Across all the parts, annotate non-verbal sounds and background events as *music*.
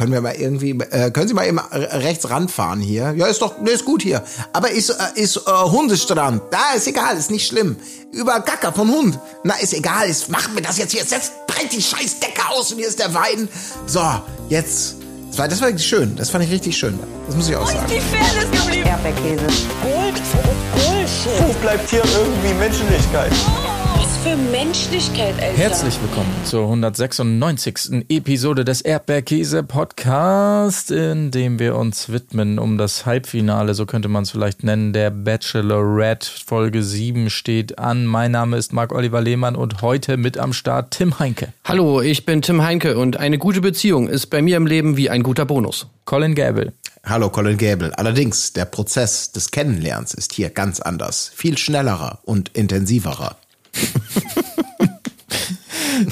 Können wir mal irgendwie, äh, können Sie mal eben rechts ranfahren hier? Ja, ist doch, ne, ist gut hier. Aber ist, äh, ist äh, Hundestrand. Da ist egal, ist nicht schlimm. Überall Gacker von Hund. Na, ist egal, ist, machen wir das jetzt hier. Setzt, brennt die scheiß Decke aus und hier ist der Wein. So, jetzt. Das war, das war richtig schön. Das fand ich richtig schön. Das muss ich auch sagen. Die Fairness geblieben. Erdbeerkäse. Gold. Bullshit. Wo bleibt hier irgendwie Menschlichkeit? Was für Menschlichkeit, Alter. Herzlich willkommen zur 196. Episode des Erdbeerkäse Podcast, in dem wir uns widmen um das Halbfinale, so könnte man es vielleicht nennen, der Bachelorette. Folge 7 steht an. Mein Name ist Marc-Oliver Lehmann und heute mit am Start Tim Heinke. Hallo, ich bin Tim Heinke und eine gute Beziehung ist bei mir im Leben wie ein guter Bonus. Colin Gable. Hallo Colin Gable. Allerdings, der Prozess des Kennenlernens ist hier ganz anders. Viel schnellerer und intensiverer.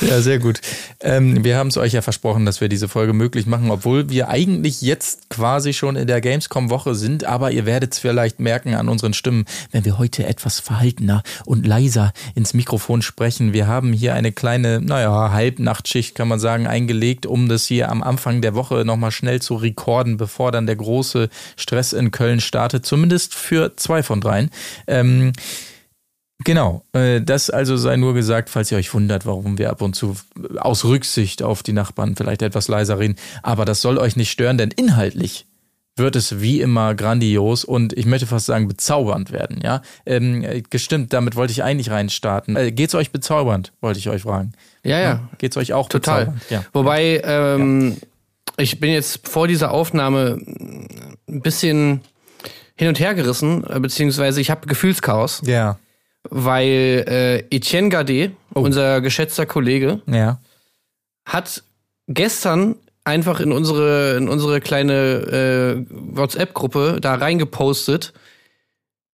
Ja, sehr gut. Ähm, wir haben es euch ja versprochen, dass wir diese Folge möglich machen, obwohl wir eigentlich jetzt quasi schon in der Gamescom-Woche sind. Aber ihr werdet es vielleicht merken an unseren Stimmen, wenn wir heute etwas verhaltener und leiser ins Mikrofon sprechen. Wir haben hier eine kleine, naja, Halbnachtschicht, kann man sagen, eingelegt, um das hier am Anfang der Woche nochmal schnell zu rekorden, bevor dann der große Stress in Köln startet. Zumindest für zwei von dreien. Ähm, Genau, äh, das also sei nur gesagt, falls ihr euch wundert, warum wir ab und zu aus Rücksicht auf die Nachbarn vielleicht etwas leiser reden. Aber das soll euch nicht stören, denn inhaltlich wird es wie immer grandios und ich möchte fast sagen bezaubernd werden, ja. Ähm, gestimmt, damit wollte ich eigentlich reinstarten. Äh, geht's euch bezaubernd, wollte ich euch fragen. Ja, ja. Geht's euch auch Total. bezaubernd? Ja. Wobei, ähm, ich bin jetzt vor dieser Aufnahme ein bisschen hin und her gerissen, äh, beziehungsweise ich habe Gefühlschaos, Ja. Weil äh, Etienne Gade, Oh. unser geschätzter Kollege, Ja. hat gestern einfach in unsere in unsere kleine äh, WhatsApp-Gruppe da reingepostet.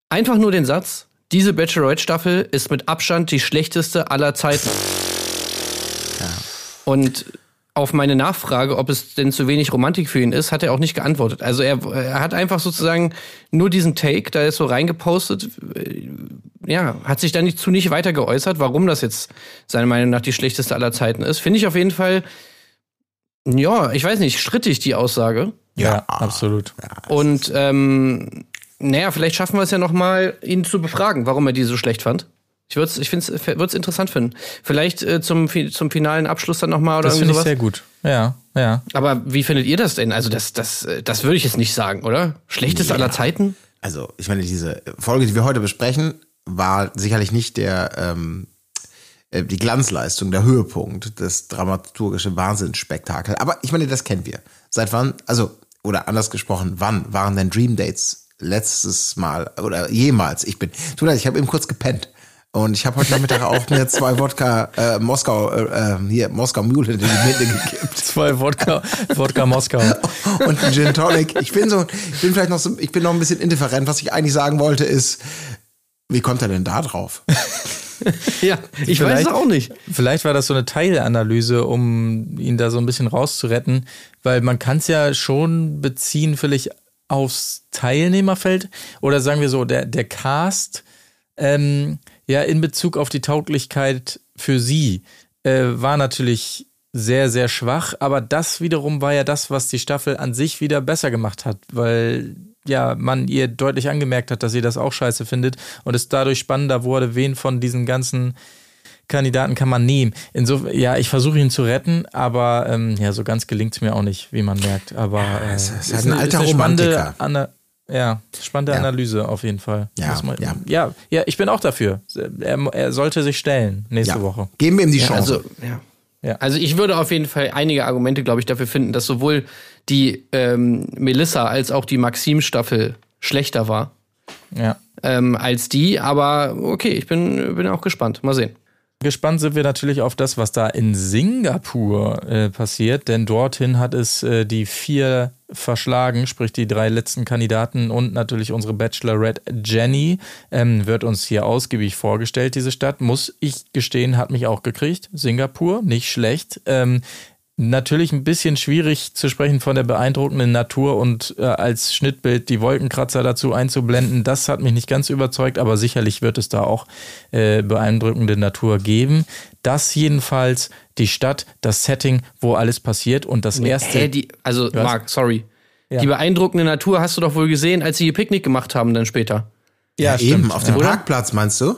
Einfach nur den Satz: Diese Bachelorette-Staffel ist mit Abstand die schlechteste aller Zeiten. Und auf meine Nachfrage, ob es denn zu wenig Romantik für ihn ist, hat er auch nicht geantwortet. Also er, er hat einfach sozusagen nur diesen Take, da ist so reingepostet, äh, ja, hat sich da nicht zu nicht weiter geäußert, warum das jetzt seiner Meinung nach die schlechteste aller Zeiten ist. Finde ich auf jeden Fall, ja, ich weiß nicht, strittig die Aussage. Ja, absolut. Und ähm, naja, vielleicht schaffen wir es ja noch mal, ihn zu befragen, warum er die so schlecht fand. Ich würde ich find's, würde es interessant finden. Vielleicht äh, zum, zum finalen Abschluss dann noch mal oder Das irgendwie finde ich sehr gut. Ja, ja. Aber wie findet ihr das denn? Also das, das, äh, das würde ich jetzt nicht sagen, oder? Schlechteste Ja. aller Zeiten? Also, ich meine, diese Folge, die wir heute besprechen, war sicherlich nicht der ähm, äh, die Glanzleistung, der Höhepunkt, das dramaturgische Wahnsinnsspektakel. Aber ich meine, das kennen wir. Seit wann, also, oder anders gesprochen, wann waren denn Dream Dates letztes Mal oder jemals? Ich bin, tut mir leid, ich habe eben kurz gepennt. Und ich habe heute Nachmittag auch mir zwei Wodka äh, Moskau, äh, äh, hier, Moskau Mule in die Mitte gekippt. Zwei Wodka, Wodka Moskau. *laughs* und ein Gin Tonic. Ich bin so, ich bin vielleicht noch so, ich bin noch ein bisschen indifferent. Was ich eigentlich sagen wollte ist, wie kommt er denn da drauf? *laughs* Ja, ich weiß Vielleicht- es auch nicht. Vielleicht war das so eine Teilanalyse, um ihn da so ein bisschen rauszuretten, weil man kann es ja schon beziehen, vielleicht aufs Teilnehmerfeld oder sagen wir so, der, der Cast, ähm, ja, in Bezug auf die Tauglichkeit für sie, äh, war natürlich sehr, sehr schwach, aber das wiederum war ja das, was die Staffel an sich wieder besser gemacht hat, weil ja, man ihr deutlich angemerkt hat, dass sie das auch scheiße findet und es dadurch spannender wurde, wen von diesen ganzen Kandidaten kann man nehmen. Insofern, ja, ich versuche ihn zu retten, aber ähm, ja, so ganz gelingt es mir auch nicht, wie man merkt. Aber äh, es ist halt ein alter spannende, Romantiker. Ana ja, spannende Ja. Analyse auf jeden Fall. Ja, man, ja. ja, ja, ich bin auch dafür. Er, er sollte sich stellen nächste Ja. Woche. Geben wir ihm die Chance. Also, ja. Ja. Also ich würde auf jeden Fall einige Argumente, glaube ich, dafür finden, dass sowohl die ähm, Melissa als auch die Maxim-Staffel schlechter war Ja. ähm, als die. Aber okay, ich bin, bin auch gespannt. Mal sehen. Gespannt sind wir natürlich auf das, was da in Singapur äh, passiert, denn dorthin hat es äh, die vier verschlagen, sprich die drei letzten Kandidaten und natürlich unsere Bachelorette Jenny ähm, wird uns hier ausgiebig vorgestellt. Diese Stadt, muss ich gestehen, hat mich auch gekriegt. Singapur, nicht schlecht. Ähm, Natürlich ein bisschen schwierig zu sprechen von der beeindruckenden Natur und äh, als Schnittbild die Wolkenkratzer dazu einzublenden. Das hat mich nicht ganz überzeugt, aber sicherlich wird es da auch äh, beeindruckende Natur geben. Das jedenfalls die Stadt, das Setting, wo alles passiert und das erste. Hä, die, also, Was? Marc, sorry. Ja. Die beeindruckende Natur hast du doch wohl gesehen, als sie ihr Picknick gemacht haben dann später. Ja, stimmt, eben, auf dem Oder? Parkplatz meinst du?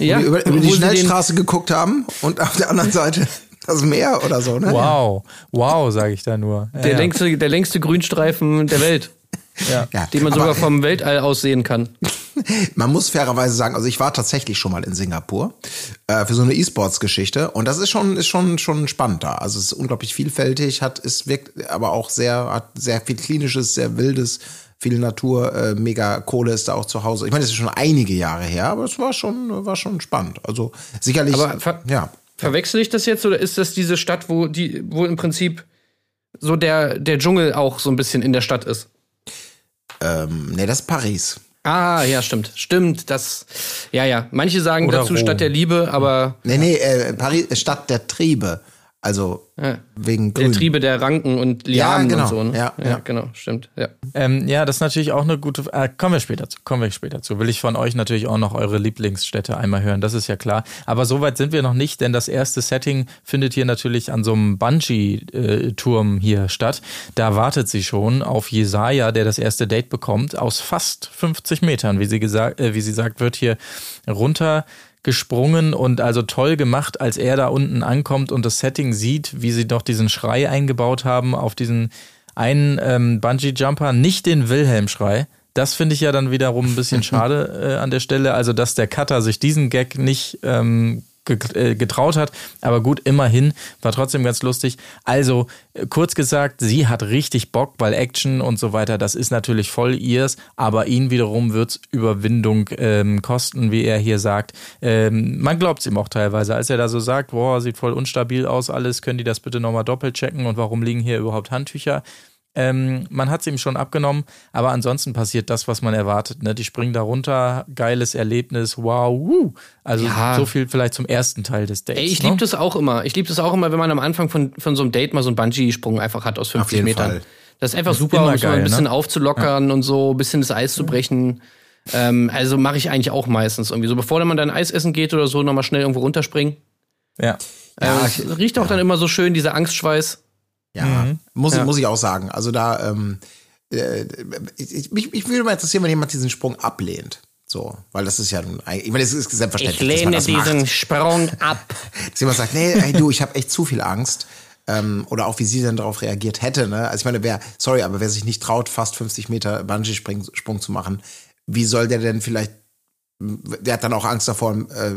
Ja, Wo die über, über die Schnellstraße geguckt haben und auf der anderen Seite das Meer oder so, ne? Wow, wow, sage ich da nur. Ja, Der, ja. längste, der längste Grünstreifen der Welt, *laughs* Ja, den man aber sogar vom Weltall aus sehen kann. *laughs* Man muss fairerweise sagen, also ich war tatsächlich schon mal in Singapur äh, für so eine E-Sports-Geschichte und das ist schon ist schon schon spannend da. Also es ist unglaublich vielfältig, hat es wirkt aber auch sehr hat sehr viel klinisches, sehr wildes, viel Natur, äh, mega Kohle ist da auch zu Hause. Ich meine, das ist schon einige Jahre her, aber es war schon war schon spannend. Also sicherlich Aber ja. Verwechsel ich das jetzt oder ist das diese Stadt, wo die, wo im Prinzip so der, der Dschungel auch so ein bisschen in der Stadt ist? Ähm, nee, das ist Paris. Ah, ja, stimmt. Stimmt, das. Ja, ja. Manche sagen Oder dazu Rom. Stadt der Liebe, aber Nee, nee, äh, Paris ist Stadt der Triebe. Also Ja. wegen der Grün. Triebe der Ranken und Lianen genau. und so. Ne? Ja, ja. genau, stimmt. Ja. Ähm, ja, das ist natürlich auch eine gute. Äh, kommen wir später zu. Kommen wir später zu. Will ich von euch natürlich auch noch eure Lieblingsstädte einmal hören. Das ist ja klar. Aber so weit sind wir noch nicht, denn das erste Setting findet hier natürlich an so einem Bungee-Turm hier statt. Da wartet sie schon auf Jesaja, der das erste Date bekommt, aus fast 50 Metern, wie sie gesagt, äh, wie sie sagt, wird hier runter gesprungen und also toll gemacht, als er da unten ankommt und das Setting sieht, wie sie doch diesen Schrei eingebaut haben auf diesen einen ähm, Bungee-Jumper, nicht den Wilhelm-Schrei. Das finde ich ja dann wiederum ein bisschen *laughs* schade äh, an der Stelle. Also, dass der Cutter sich diesen Gag nicht ähm, äh, getraut hat. Aber gut, immerhin, war trotzdem ganz lustig. Also, äh, kurz gesagt, sie hat richtig Bock, weil Action und so weiter, das ist natürlich voll ihrs. Aber ihn wiederum wird's Überwindung ähm, kosten, wie er hier sagt. Ähm, man glaubt's ihm auch teilweise, als er da so sagt, boah, sieht voll unstabil aus alles, können die das bitte nochmal doppelt checken und warum liegen hier überhaupt Handtücher? Ähm, man hat es ihm schon abgenommen, aber ansonsten passiert das, was man erwartet. Ne? Die springen da runter, geiles Erlebnis, wow, wuh. Also Ja. so viel vielleicht zum ersten Teil des Dates. Ey, ich ne? liebe das auch immer. Ich liebe das auch immer, wenn man am Anfang von, von so einem Date mal so einen Bungee-Sprung einfach hat aus 50 jeden Metern. Fall. Das ist einfach super, immer um geil, ein bisschen ne? aufzulockern und so ein bisschen das Eis zu brechen. Ähm, also mache ich eigentlich auch meistens irgendwie. So bevor man dann Eis essen geht oder so, nochmal schnell irgendwo runterspringen. Ja. Ja, äh, es riecht auch dann immer so schön, dieser Angstschweiß. Ja, Mhm. muss, Ja. Ich, muss ich auch sagen. Also da, ähm, äh, ich, ich, mich, mich würde mal interessieren, wenn jemand diesen Sprung ablehnt. So, weil das ist ja, nun eigentlich- ich meine, es ist selbstverständlich, dass man das macht. Sprung *laughs* ab. Dass jemand sagt, nee, ey, du, ich habe echt zu viel Angst. Ähm, oder auch wie sie dann darauf reagiert hätte. Ne? Also ich meine, wer, sorry, aber wer sich nicht traut, fast 50 Meter Bungee-Sprung zu machen, wie soll der denn vielleicht, der hat dann auch Angst davor, äh,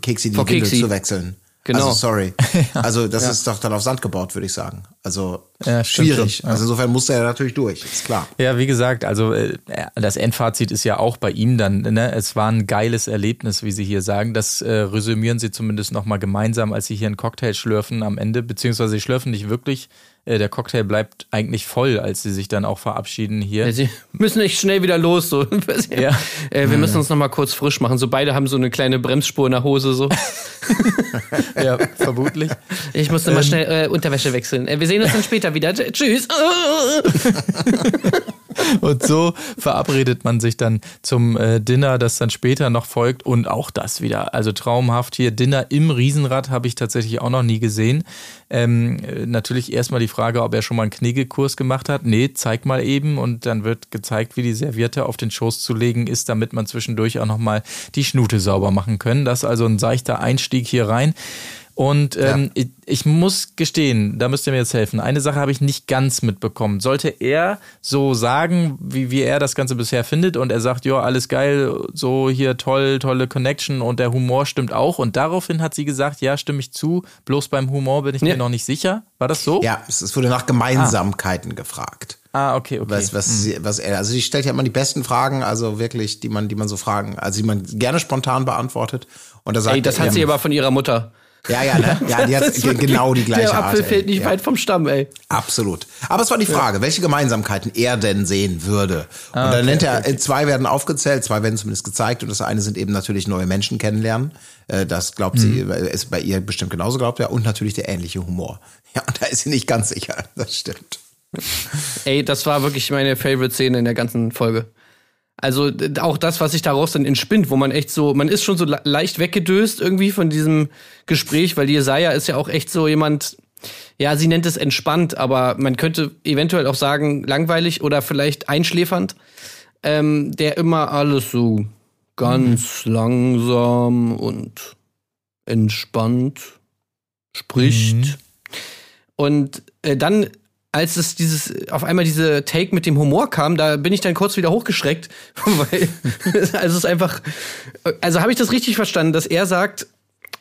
Keksi die Windel zu wechseln. Genau. Also sorry. *laughs* Also das ist doch dann auf Sand gebaut, würde ich sagen. Also Ja, schwierig. ja. Also insofern muss er natürlich durch, ist klar. Ja, wie gesagt, also äh, das Endfazit ist ja auch bei ihm dann, ne? es war ein geiles Erlebnis, wie Sie hier sagen. Das äh, resümieren Sie zumindest nochmal gemeinsam, als Sie hier einen Cocktail schlürfen am Ende, beziehungsweise Sie schlürfen nicht wirklich. Äh, der Cocktail bleibt eigentlich voll, als Sie sich dann auch verabschieden hier. Sie müssen echt schnell wieder los. So. *laughs* Ja. Äh, wir müssen uns noch mal kurz frisch machen. So beide haben so eine kleine Bremsspur in der Hose. So. *laughs* ja, vermutlich. Ich musste Ähm. mal schnell äh, Unterwäsche wechseln. Äh, wir sehen uns dann später wieder. Tsch- Tschüss. *laughs* *laughs* Und so verabredet man sich dann zum äh, Dinner, das dann später noch folgt. Und auch das wieder. Also traumhaft hier. Dinner im Riesenrad habe ich tatsächlich auch noch nie gesehen. Ähm, äh, natürlich erstmal die Frage, ob er schon mal einen Knigekurs gemacht hat. Nee, zeig mal eben. Und dann wird gezeigt, wie die Serviette auf den Schoß zu legen ist, damit man zwischendurch auch nochmal die Schnute sauber machen können. Das ist also ein seichter Einstieg hier rein. Und ähm, ich, ich muss gestehen, da müsst ihr mir jetzt helfen. Eine Sache habe ich nicht ganz mitbekommen. Sollte er so sagen, wie, wie er das Ganze bisher findet und er sagt, ja, alles geil, so hier toll, tolle Connection und der Humor stimmt auch. Und daraufhin hat sie gesagt, ja, stimme ich zu, bloß beim Humor bin ich Ja. mir noch nicht sicher. War das so? Ja, es, wurde nach Gemeinsamkeiten gefragt. Ah, okay, okay. Was, was, sie, was er, also sie stellt ja immer die besten Fragen, also wirklich, die man, die man so fragen, also die man gerne spontan beantwortet. Und da sagt Ey, das er, hat sie ja, aber von ihrer Mutter. Ja, ja, ne? Ja, die hat genau die gleiche Der Art. Apfel ey. fällt nicht ja. weit vom Stamm, ey. Absolut. Aber es war die Frage, welche Gemeinsamkeiten er denn sehen würde. Und Ah, dann nennt er, äh, zwei werden aufgezählt, zwei werden zumindest gezeigt. Und das eine sind eben natürlich neue Menschen kennenlernen. Äh, Das glaubt sie, Mhm. äh, ist bei ihr bestimmt genauso glaubt er. Und natürlich der ähnliche Humor. Ja, und *laughs* da ist sie nicht ganz sicher. Das stimmt. Ey, das war wirklich meine Favorite-Szene in der ganzen Folge. Also auch das, was sich daraus dann entspinnt, wo man echt so, man ist schon so le- leicht weggedöst irgendwie von diesem Gespräch, weil die Jesaja ist ja auch echt so jemand, ja, sie nennt es entspannt, aber man könnte eventuell auch sagen langweilig oder vielleicht einschläfernd, ähm, der immer alles so ganz langsam und entspannt spricht. Und äh, dann, als es dieses, auf einmal diese Take mit dem Humor kam, da bin ich dann kurz wieder hochgeschreckt, *laughs* weil, also es ist einfach, also habe ich das richtig verstanden, dass er sagt,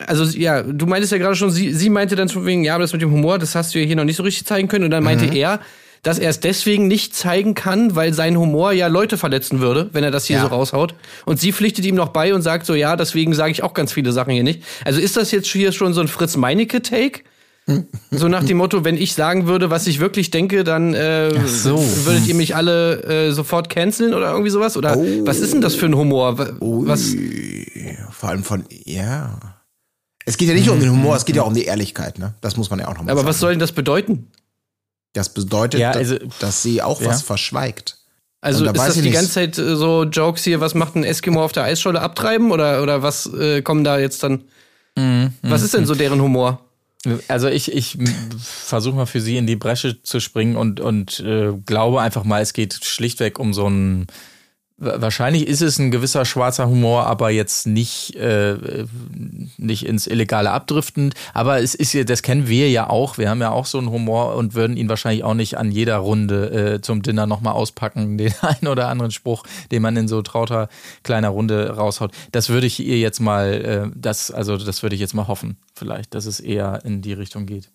also ja, du meintest ja gerade schon, sie, sie meinte dann von wegen, ja, aber das mit dem Humor, das hast du ja hier noch nicht so richtig zeigen können. Und dann meinte er, dass er es deswegen nicht zeigen kann, weil sein Humor ja Leute verletzen würde, wenn er das hier Ja. so raushaut. Und sie pflichtet ihm noch bei und sagt so, ja, deswegen sage ich auch ganz viele Sachen hier nicht. Also ist das jetzt hier schon so ein Fritz Meinecke-Take? So nach dem Motto, wenn ich sagen würde, was ich wirklich denke, dann äh, so. würdet ihr mich alle äh, sofort canceln oder irgendwie sowas? Oder was ist denn das für ein Humor? Wa- Was? Vor allem von, ja. Es geht ja nicht nur um den Humor, es geht ja auch um die Ehrlichkeit, ne? Das muss man ja auch nochmal Aber sagen. was soll denn das bedeuten? das bedeutet, Ja, also- dass, dass sie auch Ja. was verschweigt. Also da ist das ich die nicht. ganze Zeit äh, so Jokes hier, was macht ein Eskimo auf der Eisscholle abtreiben oder, oder was äh, kommen da jetzt dann? was ist denn so deren Humor? Also ich, ich versuche mal für sie in die Bresche zu springen und, und äh, glaube einfach mal, es geht schlichtweg um so ein Wahrscheinlich ist es ein gewisser schwarzer Humor, aber jetzt nicht, äh, nicht ins Illegale abdriftend. Aber es ist ja, das kennen wir ja auch. Wir haben ja auch so einen Humor und würden ihn wahrscheinlich auch nicht an jeder Runde äh, zum Dinner nochmal auspacken, *laughs* den einen oder anderen Spruch, den man in so trauter kleiner Runde raushaut. Das würde ich ihr jetzt mal, äh, das, also das würde ich jetzt mal hoffen, vielleicht, dass es eher in die Richtung geht.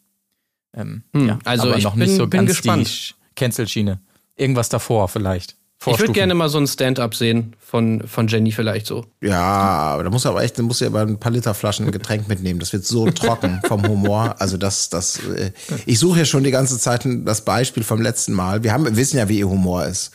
Ähm, Hm, ja, also aber ich noch bin- nicht so bin ganz gespannt. die Sch- Cancel-Schiene. Irgendwas davor vielleicht. Ich würde Vorstufen. gerne mal so ein Stand-up sehen von, von Jenny vielleicht so. Ja, aber da muss aber echt, da muss ja aber ein paar Liter Flaschen Getränk *laughs* mitnehmen. Das wird so trocken vom Humor. Also das, das, äh, ich suche ja schon die ganze Zeit das Beispiel vom letzten Mal. Wir haben, wir wissen ja, wie ihr Humor ist.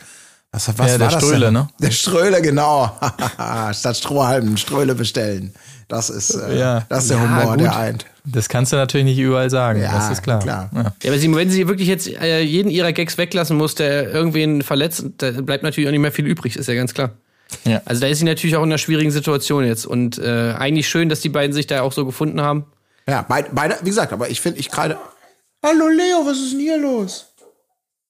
Was, was Ja, der war das Ströhle, denn? ne? Der Ströhle, genau. *laughs* Statt Strohhalmen Ströhle bestellen. Das ist, äh, Ja. das ist der Ja, Humor, gut. der eint. Das kannst du natürlich nicht überall sagen, Ja, das ist klar. klar. Ja. Ja, aber sie, wenn sie wirklich jetzt äh, jeden ihrer Gags weglassen muss, der irgendwen verletzt, da bleibt natürlich auch nicht mehr viel übrig, ist ja ganz klar. Ja. Also da ist sie natürlich auch in einer schwierigen Situation jetzt. Und äh, eigentlich schön, dass die beiden sich da auch so gefunden haben. Ja, beide, beide, wie gesagt, aber ich finde, ich gerade. Hallo Leo, was ist denn hier los?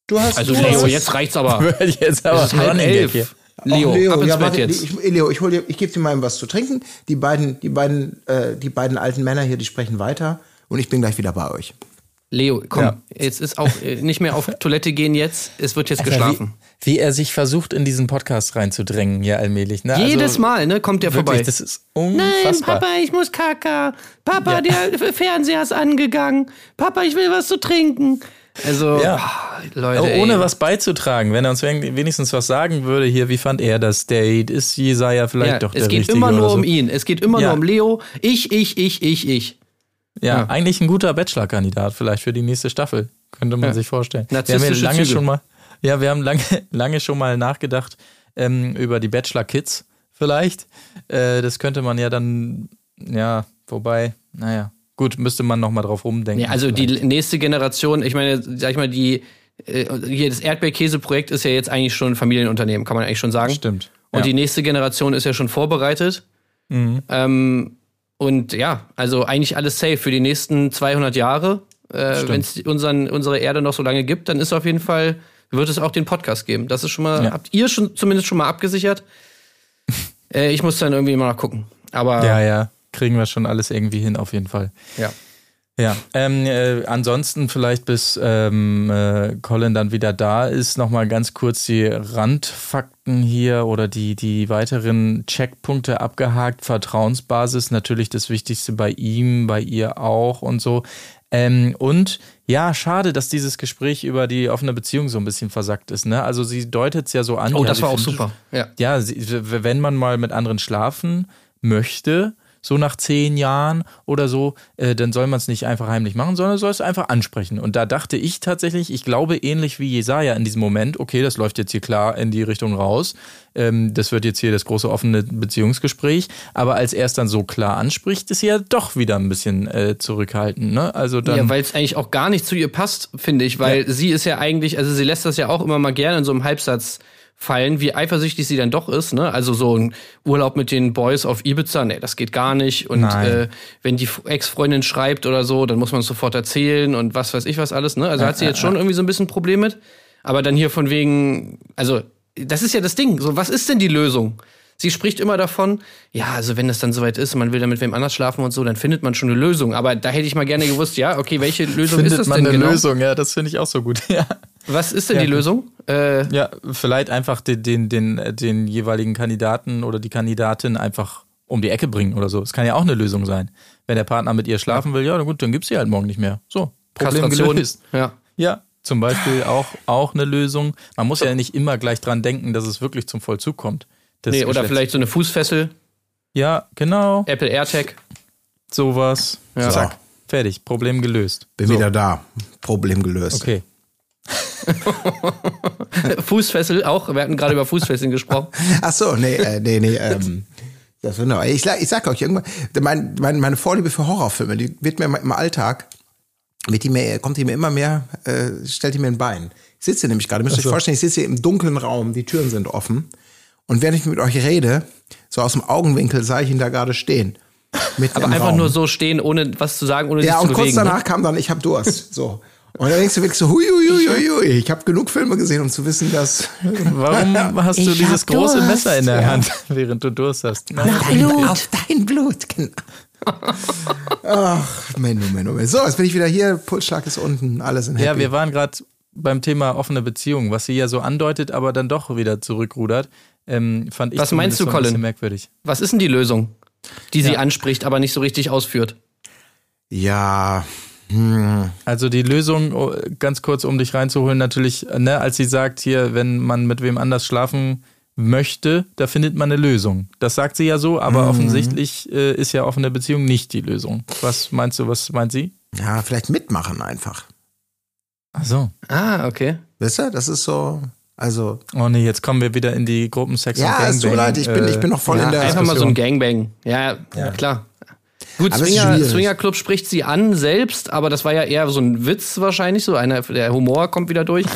Du hast Also du Leo, hast- jetzt reicht's aber. *laughs* Jetzt aber Es ist halb elf. hier. Leo, Leo, ab ins ja, Bett warte, jetzt. Ich, Leo, ich hol dir, ich gebe dir mal was zu trinken. Die beiden, die beiden, äh, die beiden alten Männer hier, die sprechen weiter und ich bin gleich wieder bei euch. Leo, komm, Ja. jetzt ist auch äh, nicht mehr auf Toilette gehen jetzt. Es wird jetzt geschlafen. Wie, wie er sich versucht, in diesen Podcast reinzudrängen, ja, allmählich. Ne? Jedes also, Mal, ne, kommt der Wirklich, vorbei. das ist unfassbar. ich muss kacker. Papa, der *laughs* Fernseher ist angegangen. Papa, ich will was zu trinken. Also, Ja. Leute. Ey. ohne was beizutragen. Wenn er uns wen- wenigstens was sagen würde, hier, wie fand er das Date? Ist Jesaja vielleicht Ja, doch der es geht Richtige immer nur so? um ihn. Es geht immer Ja. nur um Leo. Ich, ich, ich, ich, ich. Ja, Ja. eigentlich ein guter Bachelor-Kandidat vielleicht für die nächste Staffel. Könnte man sich vorstellen. Wir haben Narzisstische lange Züge. schon mal, ja, wir haben lange, *laughs* lange schon mal nachgedacht ähm, über die Bachelor-Kids vielleicht. Äh, das könnte man ja dann, ja, wobei, naja, gut, müsste man nochmal drauf rumdenken. Ja, also die vielleicht. nächste Generation, ich meine, sag ich mal, die äh, hier das Erdbeerkäse-Projekt ist ja jetzt eigentlich schon ein Familienunternehmen, kann man eigentlich schon sagen. Stimmt. Und ja. die nächste Generation ist ja schon vorbereitet. Ähm, und ja, also eigentlich alles safe für die nächsten 200 Jahre. Äh, Wenn es unsere Erde noch so lange gibt, dann ist auf jeden Fall, wird es auch den Podcast geben. Das ist schon mal, Ja. habt ihr schon zumindest schon mal abgesichert? *laughs* äh, ich muss dann irgendwie mal gucken. Aber ja, ja, kriegen wir schon alles irgendwie hin, auf jeden Fall. ja. Ja, ähm, äh, ansonsten vielleicht bis ähm, äh, Colin dann wieder da ist, nochmal ganz kurz die Randfakten hier oder die, die weiteren Checkpunkte abgehakt. Vertrauensbasis, natürlich das Wichtigste bei ihm, bei ihr auch und so. Ähm, und ja, schade, dass dieses Gespräch über die offene Beziehung so ein bisschen versackt ist. Ne? Also sie deutet es ja so an. Oh, ja, das war auch findet- super. Ja. ja, sie, wenn man mal mit anderen schlafen möchte, so nach zehn Jahren oder so, äh, dann soll man es nicht einfach heimlich machen, sondern soll es einfach ansprechen. Und da dachte ich tatsächlich, ich glaube ähnlich wie Jesaja in diesem Moment, okay, das läuft jetzt hier klar in die Richtung raus. Ähm, das wird jetzt hier das große offene Beziehungsgespräch. Aber als er es dann so klar anspricht, ist sie ja doch wieder ein bisschen äh, zurückhaltend. Ne? Also dann, Ja, weil es eigentlich auch gar nicht zu ihr passt, finde ich, weil sie ist ja eigentlich, also sie lässt das ja auch immer mal gerne in so einem Halbsatz fallen, wie eifersüchtig sie dann doch ist, ne? Also so ein Urlaub mit den Boys auf Ibiza, nee, das geht gar nicht. Und äh, wenn die Ex-Freundin schreibt oder so, dann muss man es sofort erzählen und was weiß ich was alles, ne? Also hat sie jetzt schon irgendwie so ein bisschen ein Problem mit. Aber dann hier von wegen, also das ist ja das Ding. So, was ist denn die Lösung? Sie spricht immer davon, ja, also wenn es dann soweit ist und man will dann mit wem anders schlafen und so, dann findet man schon eine Lösung. Aber da hätte ich mal gerne gewusst, ja, okay, welche Lösung ist findet das man denn eine genau? Lösung. Ja, das finde ich auch so gut. *laughs* Ja. Was ist denn Ja. die Lösung? Äh, Ja, vielleicht einfach den, den, den, den jeweiligen Kandidaten oder die Kandidatin einfach um die Ecke bringen oder so. Es kann ja auch eine Lösung sein. Wenn der Partner mit ihr schlafen will, ja, na gut, dann gibt's sie halt morgen nicht mehr. So, Problem Kastration. gelöst. Ja. Ja, zum Beispiel auch, auch eine Lösung. Man muss ja nicht immer gleich dran denken, dass es wirklich zum Vollzug kommt. Nee, oder vielleicht so eine Fußfessel, Ja, genau, Apple AirTag. sowas. Ja. Zack, fertig, Problem gelöst. Bin so, wieder da. Problem gelöst. Okay. *laughs* Fußfessel auch. Wir hatten gerade über Fußfesseln gesprochen. *laughs* Ach so, nee, äh, nee, nee. *laughs* Ähm, das wird noch. Ich, sag- ich sag euch irgendwann, mein, mein, meine Vorliebe für Horrorfilme, die wird mir im Alltag, wird die mir, kommt die mir immer mehr, äh, stellt die mir ein Bein. Ich sitze nämlich gerade, müsst ihr euch vorstellen, ich sitze hier im dunklen Raum, die Türen sind offen. Und während ich mit euch rede, so aus dem Augenwinkel sah ich ihn da gerade stehen. Mitten Aber einfach Raum. nur so stehen, ohne was zu sagen, ohne Ja, sich und zu kurz bewegen. danach ne? kam dann, ich habe Durst. So. Und dann denkst du wirklich so, hui, hui, hui, hui, hui. Ich habe genug Filme gesehen, um zu wissen, dass. Warum *laughs* hast du Ich dieses große Durst. Messer in der Ja. Hand, *laughs* während du Durst hast? Dein, auf dein Blut, genau. Ach, Menno, Menno, Menno. So, jetzt bin ich wieder hier, Pulsschlag ist unten, alles in Happy. Ja, wir waren gerade beim Thema offene Beziehung, was sie ja so andeutet, aber dann doch wieder zurückrudert. Ähm, fand ich Was meinst du, Colin? merkwürdig. Was ist denn die Lösung, die sie Ja. anspricht, aber nicht so richtig ausführt? ja, Also die Lösung, oh, ganz kurz, um dich reinzuholen, natürlich, ne, als sie sagt hier, wenn man mit wem anders schlafen möchte, da findet man eine Lösung. Das sagt sie ja so, aber offensichtlich äh, ist ja offene Beziehung nicht die Lösung. Was meinst du, was meint sie? ja, vielleicht mitmachen einfach. Ach so. Ah, okay. Wisst ihr, das ist so, also, Oh nee, jetzt kommen wir wieder in die Gruppensex und ja, es tut mir leid, ich bin, äh, ich bin noch voll ja, in der. Einfach mal so ein Diskussion. Gangbang. Ja, klar. Gut, Aber Swinger, schwierig. Swingerclub spricht sie an selbst, aber das war ja eher so ein Witz wahrscheinlich, so einer, der Humor kommt wieder durch.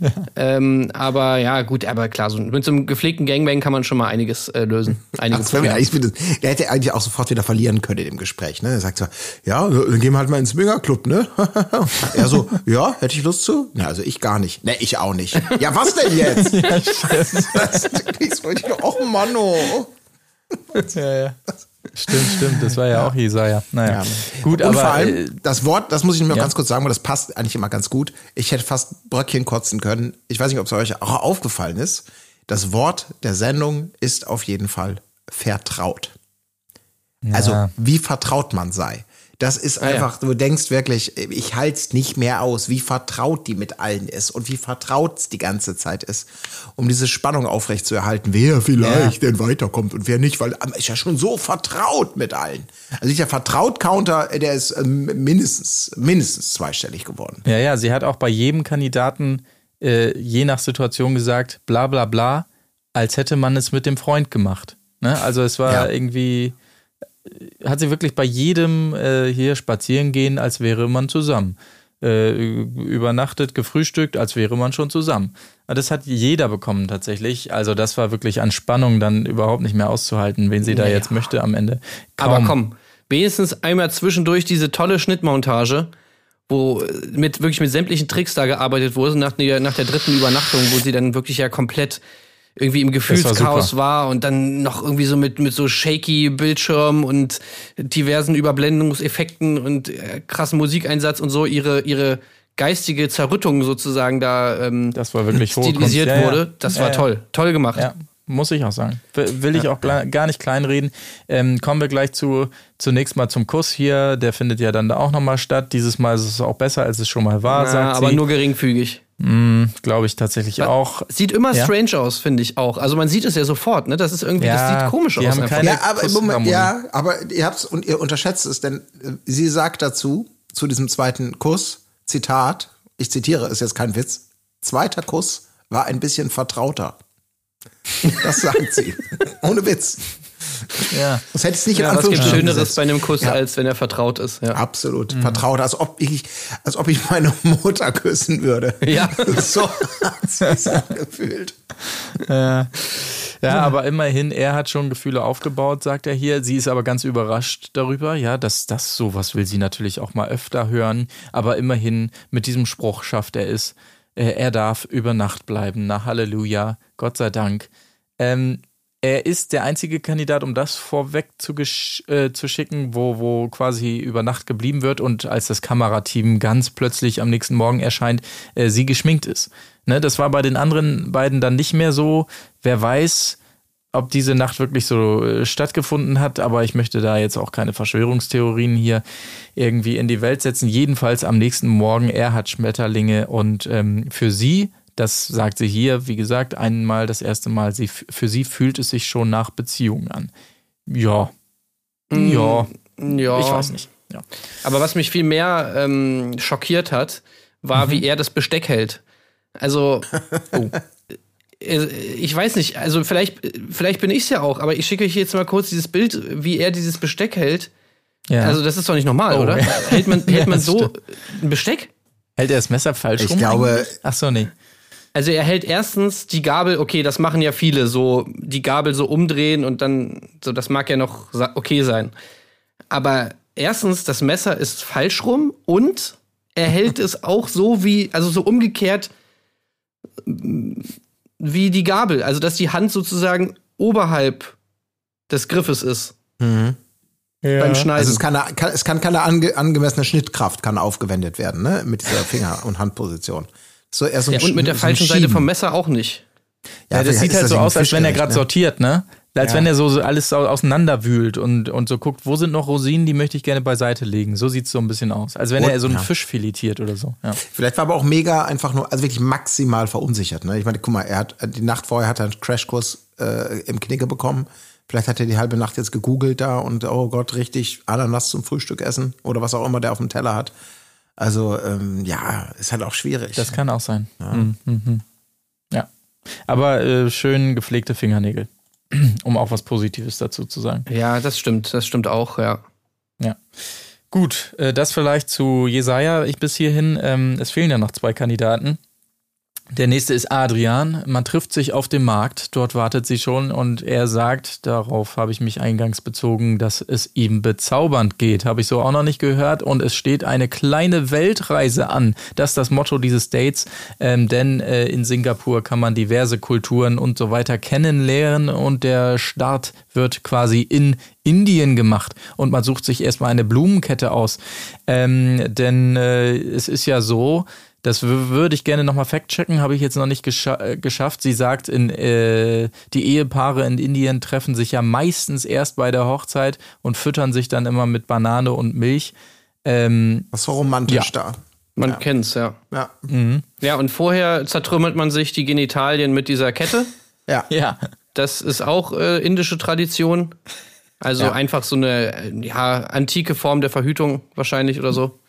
*laughs* ähm, aber ja, gut, aber klar, so mit so einem gepflegten Gangbang kann man schon mal einiges äh, lösen. Einige Das wäre mir Probleme. eigentlich, wieder- er hätte eigentlich auch sofort wieder verlieren können in dem Gespräch. Ne? Er sagt so, ja, dann gehen wir halt mal ins Swingerclub, ne? *laughs* er so, ja, hätte ich Lust zu? Na, also ich gar nicht. Ne, ich auch nicht. Ja, was denn jetzt? *laughs* das kriegst du nicht. Oh Mann, oh. Ja, ja. Stimmt, stimmt, das war ja, auch Jesaja. Naja, gut, und aber vor allem, äh, das Wort, das muss ich mir ja. ganz kurz sagen, weil das passt eigentlich immer ganz gut. Ich hätte fast Bröckchen kotzen können. Ich weiß nicht, ob es euch auch aufgefallen ist. Das Wort der Sendung ist auf jeden Fall vertraut. Also, wie vertraut man sei. Das ist Ah, ja. einfach, du denkst wirklich, ich halte es nicht mehr aus, wie vertraut die mit allen ist und wie vertraut es die ganze Zeit ist, um diese Spannung aufrechtzuerhalten, wer vielleicht denn weiterkommt und wer nicht, weil ist ja schon so vertraut mit allen. Also der Vertraut-Counter, der ist ähm, mindestens, mindestens zweistellig geworden. Ja, ja, sie hat auch bei jedem Kandidaten äh, je nach Situation gesagt, bla bla bla, als hätte man es mit dem Freund gemacht. Ne? Also es war Ja. irgendwie, äh, hat sie wirklich bei jedem äh, hier spazieren gehen, als wäre man zusammen. Äh, übernachtet, gefrühstückt, als wäre man schon zusammen. Aber Das hat jeder bekommen tatsächlich. Also das war wirklich an Spannung dann überhaupt nicht mehr auszuhalten, wen sie da Naja. jetzt möchte am Ende. Aber Kaum. komm, wenigstens einmal zwischendurch diese tolle Schnittmontage, wo mit wirklich mit sämtlichen Tricks da gearbeitet wurde, nach der, nach der dritten Übernachtung, wo sie dann wirklich ja komplett irgendwie im Gefühlschaos super. war, und dann noch irgendwie so mit, mit so shaky Bildschirm und diversen Überblendungseffekten und äh, krassen Musikeinsatz und so ihre, ihre geistige Zerrüttung sozusagen da ähm, Das war wirklich stilisiert. Ja, wurde. Das Ja, war ja. toll. Toll gemacht. Ja, muss ich auch sagen. Will ich auch gar nicht kleinreden. Ähm, kommen wir gleich zu zunächst mal zum Kuss hier. Der findet ja dann da auch nochmal statt. Dieses Mal ist es auch besser, als es schon mal war, Na, sagt aber sie. nur geringfügig. Mm, Glaube ich tatsächlich auch. Sieht immer Ja. strange aus, finde ich auch. Also man sieht es ja sofort, ne? Das ist irgendwie, Ja, das sieht komisch aus. Ja, aber im Moment, ja, aber ihr habt's und ihr unterschätzt es, denn äh, sie sagt dazu, zu diesem zweiten Kuss, Zitat, ich zitiere, ist jetzt kein Witz, zweiter Kuss war ein bisschen vertrauter. Das sagt sie. *laughs* Ohne Witz. Ja. Das hätte ich nicht in Ja, was gibt Schöneres gesetzt. bei einem Kuss, Ja. als wenn er vertraut ist. Ja. Absolut. Vertrauter, als ob ich, als ob ich meine Mutter küssen würde. Ja. *laughs* So hat sich's angefühlt. Ja, aber immerhin, er hat schon Gefühle aufgebaut, sagt er hier. Sie ist aber ganz überrascht darüber, ja, dass das sowas will sie natürlich auch mal öfter hören. Aber immerhin, mit diesem Spruch schafft er es. Äh, Er darf über Nacht bleiben. Na Halleluja, Gott sei Dank. Ähm, er ist der einzige Kandidat, um das vorweg zu, äh, zu schicken, wo, wo quasi über Nacht geblieben wird und als das Kamerateam ganz plötzlich am nächsten Morgen erscheint, äh, sie geschminkt ist. Ne, das war bei den anderen beiden dann nicht mehr so. Wer weiß, ob diese Nacht wirklich so äh, stattgefunden hat, aber ich möchte da jetzt auch keine Verschwörungstheorien hier irgendwie in die Welt setzen. Jedenfalls am nächsten Morgen, er hat Schmetterlinge und ähm, für sie, das sagt sie hier, wie gesagt, einmal das erste Mal, sie, für sie fühlt es sich schon nach Beziehungen an. Ja. Ja. ja. Ich weiß nicht. Ja. Aber was mich viel mehr ähm, schockiert hat, war, Mhm. wie er das Besteck hält. Also, *laughs* Oh. äh, ich weiß nicht, also vielleicht, vielleicht bin ich's ja auch, aber ich schicke euch jetzt mal kurz dieses Bild, wie er dieses Besteck hält. ja. Also, das ist doch nicht normal, Oh, oder? ja. *laughs* Hält man, hält Ja, man so stimmt. ein Besteck? Hält er das Messer falsch Ich rum? glaube- eigentlich? Ach so, nee. Also er hält erstens die Gabel, okay, das machen ja viele, so die Gabel so umdrehen und dann, so das mag ja noch okay sein. Aber erstens, das Messer ist falsch rum und er hält es auch so wie, also so umgekehrt mm, wie die Gabel. Also dass die Hand sozusagen oberhalb des Griffes ist beim Schneiden. Also es kann, es kann keine ange, angemessene Schnittkraft kann aufgewendet werden, ne? Mit dieser Finger- und Handposition. So eher so ein ja, und mit der so falschen Seite vom Messer auch nicht. Ja, das vielleicht sieht halt so aus, als wenn er gerade ne? sortiert, ne? Als Ja. wenn er so, so alles au- auseinanderwühlt und, und so guckt, wo sind noch Rosinen, die möchte ich gerne beiseite legen. So sieht's so ein bisschen aus. Als wenn Und- er so einen ja. Fisch filetiert oder so. Ja. Vielleicht war aber auch mega einfach nur, also wirklich maximal verunsichert. Ne? Ich meine, guck mal, er hat die Nacht vorher hat er einen Crashkurs äh, im Knicke bekommen. Vielleicht hat er die halbe Nacht jetzt gegoogelt da und oh Gott, richtig Ananas zum Frühstück essen oder was auch immer der auf dem Teller hat. Also ähm, ja, ist halt auch schwierig. Das kann auch sein. Mhm. Mhm. Ja. Aber äh, schön gepflegte Fingernägel. *clears throat* Um auch was Positives dazu zu sagen. Ja, das stimmt, das stimmt auch, ja. Ja. Gut, äh, das vielleicht zu Jesaja. Ich bis hierhin. Ähm, es fehlen ja noch zwei Kandidaten. Der nächste ist Adrian. Man trifft sich auf dem Markt. Dort wartet sie schon und er sagt, darauf habe ich mich eingangs bezogen, dass es ihm bezaubernd geht. Habe ich so auch noch nicht gehört. Und es steht eine kleine Weltreise an. Das ist das Motto dieses Dates. Ähm, denn äh, in Singapur kann man diverse Kulturen und so weiter kennenlernen und der Start wird quasi in Indien gemacht und man sucht sich erstmal eine Blumenkette aus. Ähm, denn äh, es ist ja so, das würde ich gerne nochmal fact-checken, habe ich jetzt noch nicht gescha äh, geschafft. Sie sagt, in, äh, die Ehepaare in Indien treffen sich ja meistens erst bei der Hochzeit und füttern sich dann immer mit Banane und Milch. Ähm, das ist so romantisch Ja. da. Man Ja. kennt's, ja. Ja. Ja, und vorher zertrümmert man sich die Genitalien mit dieser Kette. Ja. *laughs* ja. Das ist auch äh, indische Tradition. Also Ja. einfach so eine äh, ja, antike Form der Verhütung wahrscheinlich oder so.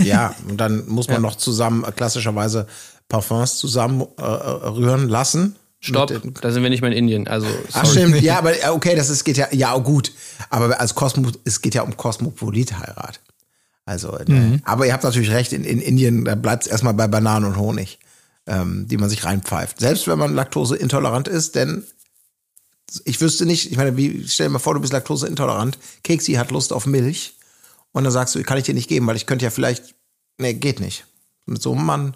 Ja, und dann muss man noch zusammen äh, klassischerweise Parfums zusammen äh, äh, rühren lassen. Stopp, den- da sind wir nicht mehr in Indien. Also, Ach sorry. stimmt, ja, *laughs* aber äh, okay, das ist, geht ja, ja gut. Aber als Kosmo, es geht ja um Kosmopolit-Heirat. Also, äh, aber ihr habt natürlich recht, in, in Indien, da bleibt es erstmal bei Bananen und Honig, ähm, die man sich reinpfeift. Selbst wenn man laktoseintolerant ist, denn ich wüsste nicht, ich meine, wie, stell dir mal vor, du bist laktoseintolerant, Keksi hat Lust auf Milch und dann sagst du, kann ich dir nicht geben, weil ich könnte ja vielleicht, nee, geht nicht. Mit so einem Mann,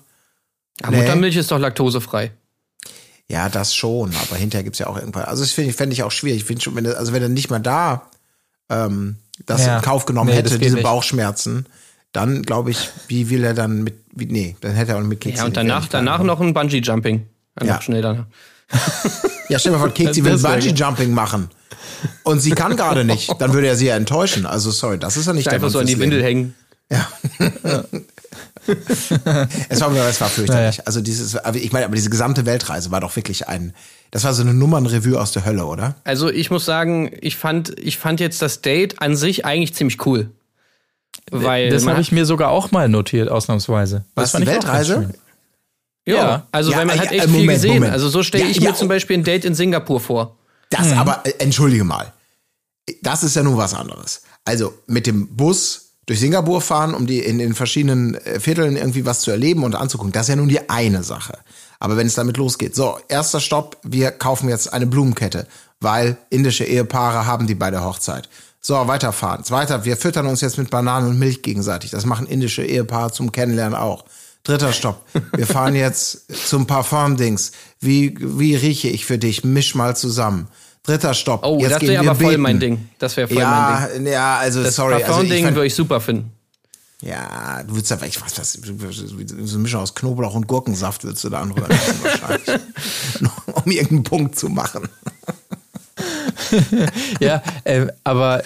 Ja, Nee. Muttermilch ist doch laktosefrei. Ja, das schon, aber hinterher gibt's ja auch irgendwann. Also das finde ich, fände ich auch schwierig. Ich finde schon, wenn er, also wenn er nicht mal da ähm, das Ja. in Kauf genommen Nee, hätte, diese nicht. Bauchschmerzen, dann glaube ich, wie will er dann mit, wie, nee, dann hätte er auch mit Keksi. Ja, und danach, danach noch ein Bungee-Jumping. Ja. Schnell danach. Ja, stell dir mal vor, *laughs* Keksi will Bungee-Jumping machen. Und sie kann gerade nicht. Dann würde er sie ja enttäuschen. Also, sorry, das ist ja nicht der Einfach so an die Windel hängen. Ja. es war, es war fürchterlich. Also dieses, aber ich meine, aber diese gesamte Weltreise war doch wirklich ein, das war so eine Nummernrevue aus der Hölle, oder? Also ich muss sagen, ich fand, ich fand jetzt das Date an sich eigentlich ziemlich cool. Weil das habe ich mir sogar auch mal notiert, ausnahmsweise. Was, fand die ich Weltreise? Ja, Ja. also Ja, weil man ja, hat echt äh, viel Moment, gesehen. Moment. Also so stelle Ja, ich mir ja. zum Beispiel ein Date in Singapur vor. Das aber, äh, entschuldige mal. Das ist ja nun was anderes. Also mit dem Bus durch Singapur fahren, um die in den verschiedenen äh, Vierteln irgendwie was zu erleben und anzugucken, das ist ja nun die eine Sache. Aber wenn es damit losgeht, so, erster Stopp, wir kaufen jetzt eine Blumenkette, weil indische Ehepaare haben die bei der Hochzeit. So, weiterfahren. Zweiter, wir füttern uns jetzt mit Bananen und Milch gegenseitig. Das machen indische Ehepaare zum Kennenlernen auch. Dritter Stopp. Wir fahren jetzt zum Parfum-Dings. Wie, wie rieche ich für dich? Misch mal zusammen. Dritter Stopp. Oh, jetzt das wäre aber voll beten. mein Ding. Das wäre voll mein Ja, Ding. ja, also Das sorry. Also ich Parfum-Ding fand, würde ich super finden. ja, du würdest aber, ich weiß was, so eine Mischung aus Knoblauch und Gurkensaft würdest du da anrühren *laughs* wahrscheinlich. *laughs* um irgendeinen Punkt zu machen. *laughs* Ja, äh, aber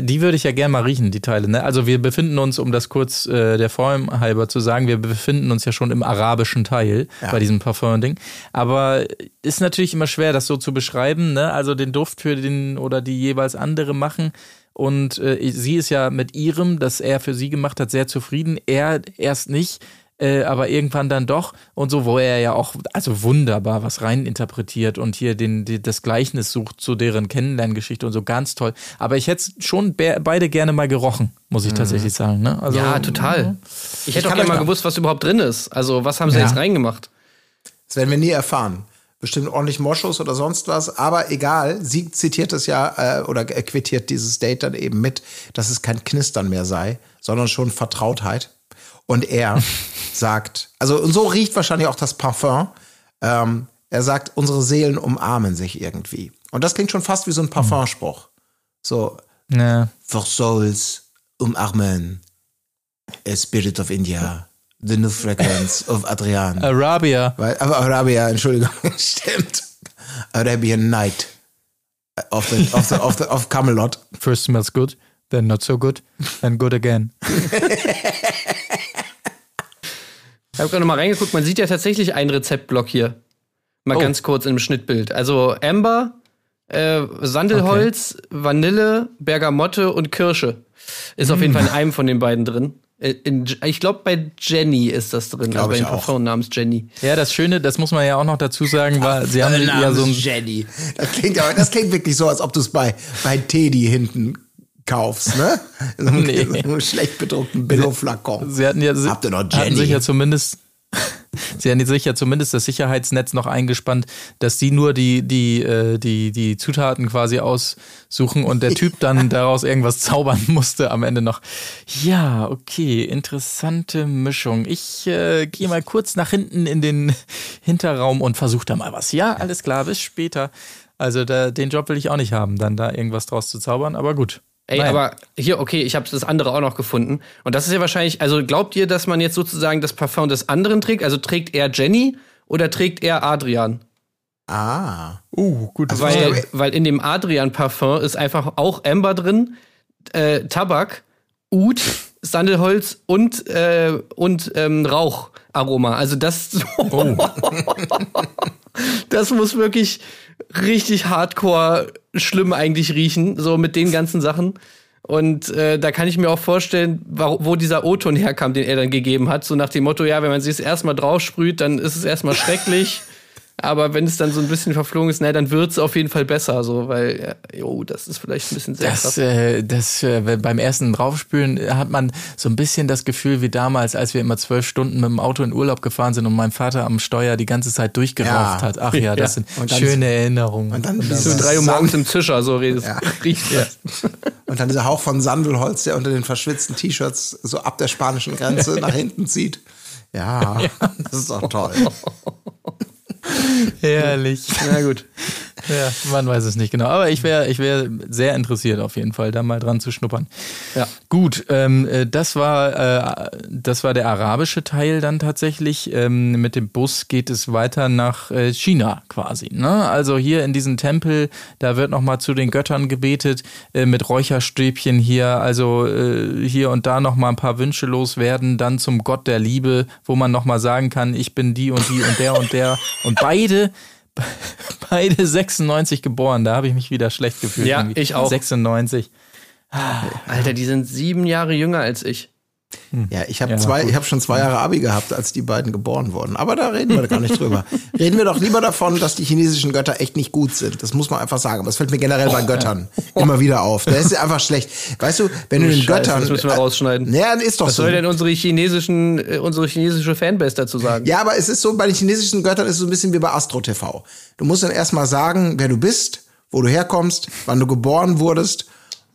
die würde ich ja gerne mal riechen, die Teile. Ne? Also wir befinden uns, um das kurz äh, der Form halber zu sagen, wir befinden uns ja schon im arabischen Teil Ja. bei diesem Parfum-Ding. Aber ist natürlich immer schwer, das so zu beschreiben. Ne? Also den Duft für den oder die jeweils andere machen. Und äh, sie ist ja mit ihrem, das er für sie gemacht hat, sehr zufrieden. Er erst nicht. Äh, aber irgendwann dann doch und so, wo er ja auch also wunderbar was rein interpretiert und hier den, die, das Gleichnis sucht zu deren Kennenlerngeschichte und so ganz toll. Aber ich hätte schon be beide gerne mal gerochen, muss ich tatsächlich sagen. Ne? Also, Ja, total. Ich hätte auch gerne mal gewusst, was überhaupt drin ist. Also, was haben sie Ja. jetzt reingemacht? Das werden wir nie erfahren. Bestimmt ordentlich Moschus oder sonst was, aber egal. Sie zitiert es ja äh, oder quittiert dieses Date dann eben mit, dass es kein Knistern mehr sei, sondern schon Vertrautheit. Und er *laughs* sagt, also und so riecht wahrscheinlich auch das Parfum. Ähm, er sagt, unsere Seelen umarmen sich irgendwie. Und das klingt schon fast wie so ein Parfumspruch. So, Ja. For souls umarmen. A spirit of India. The new fragrance of Adrian. Arabia. Weil, aber Arabia, Entschuldigung, *laughs* stimmt. Arabian Night. Of, the, of, the, of, the, of Camelot. First smells good, then not so good, then good again. *laughs* Ich habe gerade mal reingeguckt, man sieht ja tatsächlich einen Rezeptblock hier. Mal Oh. ganz kurz im Schnittbild. Also Amber, äh, Sandelholz, Vanille, Bergamotte und Kirsche. Ist auf jeden Mm. Fall in einem von den beiden drin. Äh, In, ich glaube, bei Jenny ist das drin. Glaub also bei. Parfum namens Jenny. Ja, das Schöne, das muss man ja auch noch dazu sagen, war, sie haben ja so ein Jenny. Das klingt, aber, das klingt wirklich so, als ob du es bei, bei Teddy hinten kaufst, ne? *laughs* So einem, Nee. so einem schlecht bedruckten Billo-Flakon. Sie hatten ja, sie, Habt ihr noch hatten Jenny? sich ja zumindest, sie hatten sich ja zumindest das Sicherheitsnetz noch eingespannt, dass die nur die, die, äh, die, die Zutaten quasi aussuchen und der Typ dann *laughs* daraus irgendwas zaubern musste am Ende noch. Ja, okay, interessante Mischung. Ich äh, gehe mal kurz nach hinten in den Hinterraum und versuche da mal was. Ja, alles klar, bis später. Also da, den Job will ich auch nicht haben, dann da irgendwas draus zu zaubern, aber gut. Ey, Naja. aber hier, okay, ich habe das andere auch noch gefunden. Und das ist ja wahrscheinlich, also glaubt ihr, dass man jetzt sozusagen das Parfum des anderen trägt? Also trägt er Jenny oder trägt er Adrian? Ah. Uh, gut. Also, Weil, weil in dem Adrian-Parfum ist einfach auch Amber drin, äh, Tabak, Oud, Sandelholz und, äh, und ähm, Raucharoma. Also das, *laughs* das muss wirklich richtig hardcore schlimm eigentlich riechen, so mit den ganzen Sachen. Und äh, da kann ich mir auch vorstellen, wo, dieser O-Ton herkam, den er dann gegeben hat. So nach dem Motto, ja, wenn man sich es erstmal drauf sprüht, dann ist es erstmal schrecklich. *laughs* Aber wenn es dann so ein bisschen verflogen ist, na, dann wird es auf jeden Fall besser, so, weil, ja, jo, das ist vielleicht ein bisschen sehr Das, krass. äh, das äh, beim ersten Draufspülen äh, hat man so ein bisschen das Gefühl wie damals, als wir immer zwölf Stunden mit dem Auto in Urlaub gefahren sind und mein Vater am Steuer die ganze Zeit durchgeraucht Ja. hat. Ach ja, das Ja. sind schöne Erinnerungen. Und dann so dieser drei Uhr morgens im Zischer, so redet riecht das. Und dann dieser Hauch von Sandelholz, der unter den verschwitzten T-Shirts so ab der spanischen Grenze *laughs* nach hinten zieht. Ja, das ist doch toll. *laughs* Herrlich. Na gut. Ja, man weiß es nicht genau. Aber ich wäre ich wär sehr interessiert auf jeden Fall, da mal dran zu schnuppern. Ja. Gut, ähm, äh, das, war, äh, das war der arabische Teil dann tatsächlich. Ähm, mit dem Bus geht es weiter nach äh, China quasi. Ne? Also hier in diesem Tempel, da wird nochmal zu den Göttern gebetet, äh, mit Räucherstäbchen hier, also äh, hier und da nochmal ein paar Wünsche loswerden, dann zum Gott der Liebe, wo man nochmal sagen kann, ich bin die und die und der und der. Und *laughs* beide *laughs* beide 96 geboren, da habe ich mich wieder schlecht gefühlt. Ja, irgendwie. ich auch. 96. Alter, die sind sieben Jahre jünger als ich. Ja, ich habe Ja, zwei, gut. ich habe schon zwei Jahre Abi gehabt, als die beiden geboren wurden. Aber da reden wir gar nicht drüber. *laughs* reden wir doch lieber davon, dass die chinesischen Götter echt nicht gut sind. Das muss man einfach sagen. Aber das fällt mir generell bei Göttern *laughs* immer wieder auf. Das ist einfach schlecht. Weißt du, wenn du den Scheiße, Göttern, das müssen wir rausschneiden. Naja, ist doch Was so. soll denn unsere chinesischen, äh, unsere chinesische Fanbase dazu sagen? Ja, aber es ist so, bei den chinesischen Göttern ist es so ein bisschen wie bei Astro TV. Du musst dann erstmal sagen, wer du bist, wo du herkommst, wann du geboren wurdest.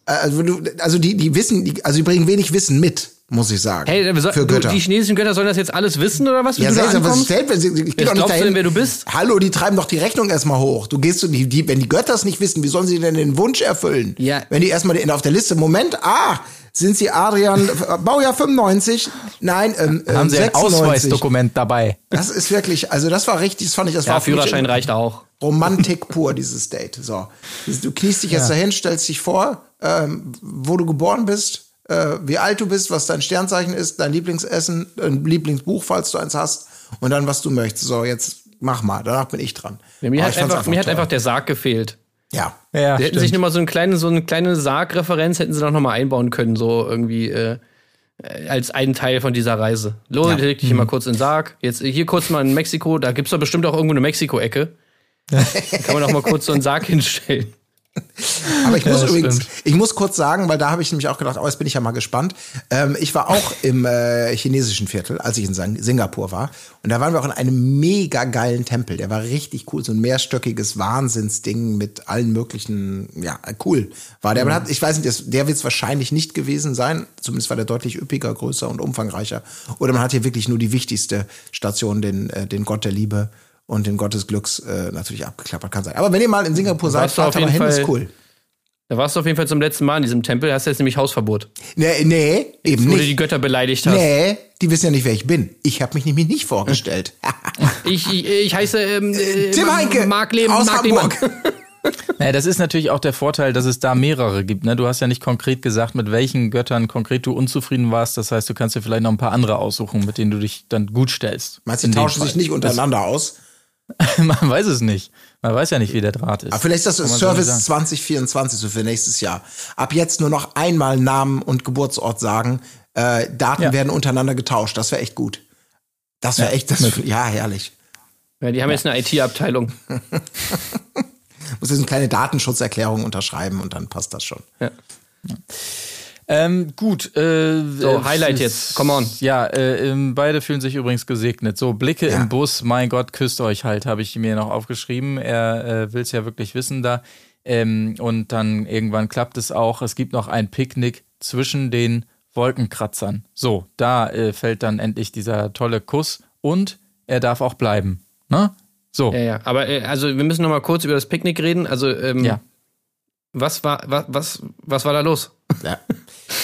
Äh, Also, also die, die wissen, die, also die bringen wenig Wissen mit, muss ich sagen. Hey, soll, für Götter. die chinesischen Götter sollen das jetzt alles wissen oder was? Wie ja, du seltsam, was stellt, wenn sie, ich geh doch nicht dahin. denn, wer du bist? Hallo, die treiben doch die Rechnung erstmal hoch. Du gehst die, die, wenn die Götter es nicht wissen, wie sollen sie denn den Wunsch erfüllen? Ja. Wenn die erstmal auf der Liste, Moment, ah, sind sie Adrian, *laughs* äh, Baujahr 95? Nein, ähm, ähm, Haben Sie ein 96. Ausweisdokument dabei? Das ist wirklich, also das war richtig, das fand ich, das Ja, war Führerschein reicht auch. Romantik pur, dieses Date. So. Du kniest dich jetzt dahin, stellst dich vor, ähm, wo du geboren bist, äh, wie alt du bist, was dein Sternzeichen ist, dein Lieblingsessen, dein Lieblingsbuch, falls du eins hast, und dann, was du möchtest. So, jetzt mach mal, danach bin ich dran. Ja, mir hat, einfach, mir hat einfach der Sarg gefehlt. Ja. Ja, hätten sich nochmal so eine kleine, so eine kleine Sargreferenz hätten sie doch nochmal einbauen können, so irgendwie äh, äh, als einen Teil von dieser Reise. Lo, Ja. leg dich Mhm. mal kurz in den Sarg. Jetzt hier kurz mal in Mexiko, da gibt's doch bestimmt auch irgendwo eine Mexiko-Ecke. Da *laughs* kann man doch mal kurz so einen Sarg hinstellen. *laughs* Aber ich muss das übrigens, stimmt. ich muss kurz sagen, weil da habe ich nämlich auch gedacht, oh, jetzt bin ich ja mal gespannt. Ähm, ich war auch im äh, chinesischen Viertel, als ich in Sang- Singapur war. Und da waren wir auch in einem mega geilen Tempel. Der war richtig cool, so ein mehrstöckiges Wahnsinnsding mit allen möglichen, ja, cool war der. Aber hat, ich weiß nicht, der wird es wahrscheinlich nicht gewesen sein. Zumindest war der deutlich üppiger, größer und umfangreicher. Oder man hat hier wirklich nur die wichtigste Station, den, äh, den Gott der Liebe und den Gott des Glücks äh, natürlich abgeklappert kann sein. Aber wenn ihr mal in Singapur seid, warst du auf fahrt da mal jeden hin, ist Fall- cool. Da warst du auf jeden Fall zum letzten Mal in diesem Tempel, hast jetzt nämlich Hausverbot. Nee, nee eben Wo du die nicht. Götter beleidigt hast. Nee, die wissen ja nicht, wer ich bin. Ich habe mich nämlich nicht vorgestellt. *laughs* Ich, ich, ich heiße ähm, äh, Tim Heinke Mark Lehmann. aus Mark Hamburg. Lehmann. *laughs* Naja, das ist natürlich auch der Vorteil, dass es da mehrere gibt. Ne? Du hast ja nicht konkret gesagt, mit welchen Göttern konkret du unzufrieden warst. Das heißt, du kannst dir vielleicht noch ein paar andere aussuchen, mit denen du dich dann gut stellst. Meinst du, die dem tauschen sich nicht untereinander aus? *laughs* Man weiß es nicht. Man weiß ja nicht, wie der Draht ist. Aber vielleicht ist das so Service sagen. 2024 so für nächstes Jahr. Ab jetzt nur noch einmal Namen und Geburtsort sagen. Äh, Daten Ja. werden untereinander getauscht. Das wäre echt gut. Das wäre Ja, echt, das, ja, herrlich. Ja, die haben jetzt eine IT-Abteilung. *laughs* Muss jetzt eine kleine Datenschutzerklärung unterschreiben und dann passt das schon. Ja. Ähm, gut. Äh, So, äh, Highlight jetzt. Come on. Ja, äh, ähm, beide fühlen sich übrigens gesegnet. So, Blicke Ja. im Bus, mein Gott, küsst euch halt, habe ich mir noch aufgeschrieben. Er äh, will es ja wirklich wissen da. Ähm, und dann irgendwann klappt es auch. Es gibt noch ein Picknick zwischen den Wolkenkratzern. So, da äh, fällt dann endlich dieser tolle Kuss und er darf auch bleiben. Ne? So. Ja, ja. Aber äh, also wir müssen noch mal kurz über das Picknick reden. Also ähm, Ja. was war was, was was war da los? Ja.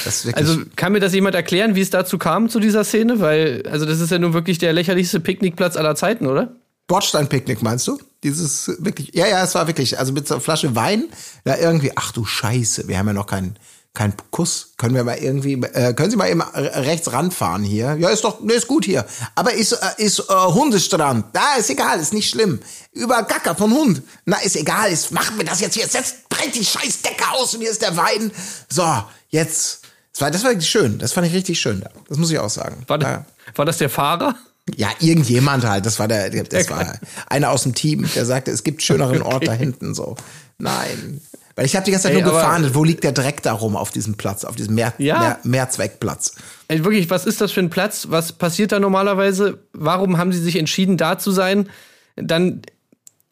Das ist wirklich, Also kann mir das jemand erklären, wie es dazu kam zu dieser Szene? Weil also das ist ja nun wirklich der lächerlichste Picknickplatz aller Zeiten, oder? Bordsteinpicknick meinst du? Dieses wirklich, ja, ja, es war wirklich, also mit so einer Flasche Wein, da irgendwie, ach du Scheiße, wir haben ja noch keinen keinen Kuss. Können wir mal irgendwie, äh, können Sie mal eben rechts ranfahren hier? Ja, ist doch, ne, ist gut hier. Aber ist, äh, ist äh, Hundestrand. Da ist egal, ist nicht schlimm. Über Gacker von Hund. Na, ist egal, ist, machen wir das jetzt hier. Setzt, brennt die scheiß Decke aus und hier ist der Wein. So, jetzt. Das war, das war wirklich schön. Das fand ich richtig schön. Das muss ich auch sagen. War, ja. war das der Fahrer? Ja, irgendjemand halt. Das war der, das *laughs* war einer aus dem Team, der sagte, es gibt schöneren Ort da hinten so. Nein. Weil ich habe die ganze Zeit Ey, nur gefahndet, wo liegt der Dreck da rum auf diesem Platz, auf diesem Mehr, Ja. Mehr, Mehrzweckplatz. Ey, wirklich, was ist das für ein Platz? Was passiert da normalerweise? Warum haben sie sich entschieden, da zu sein? Dann,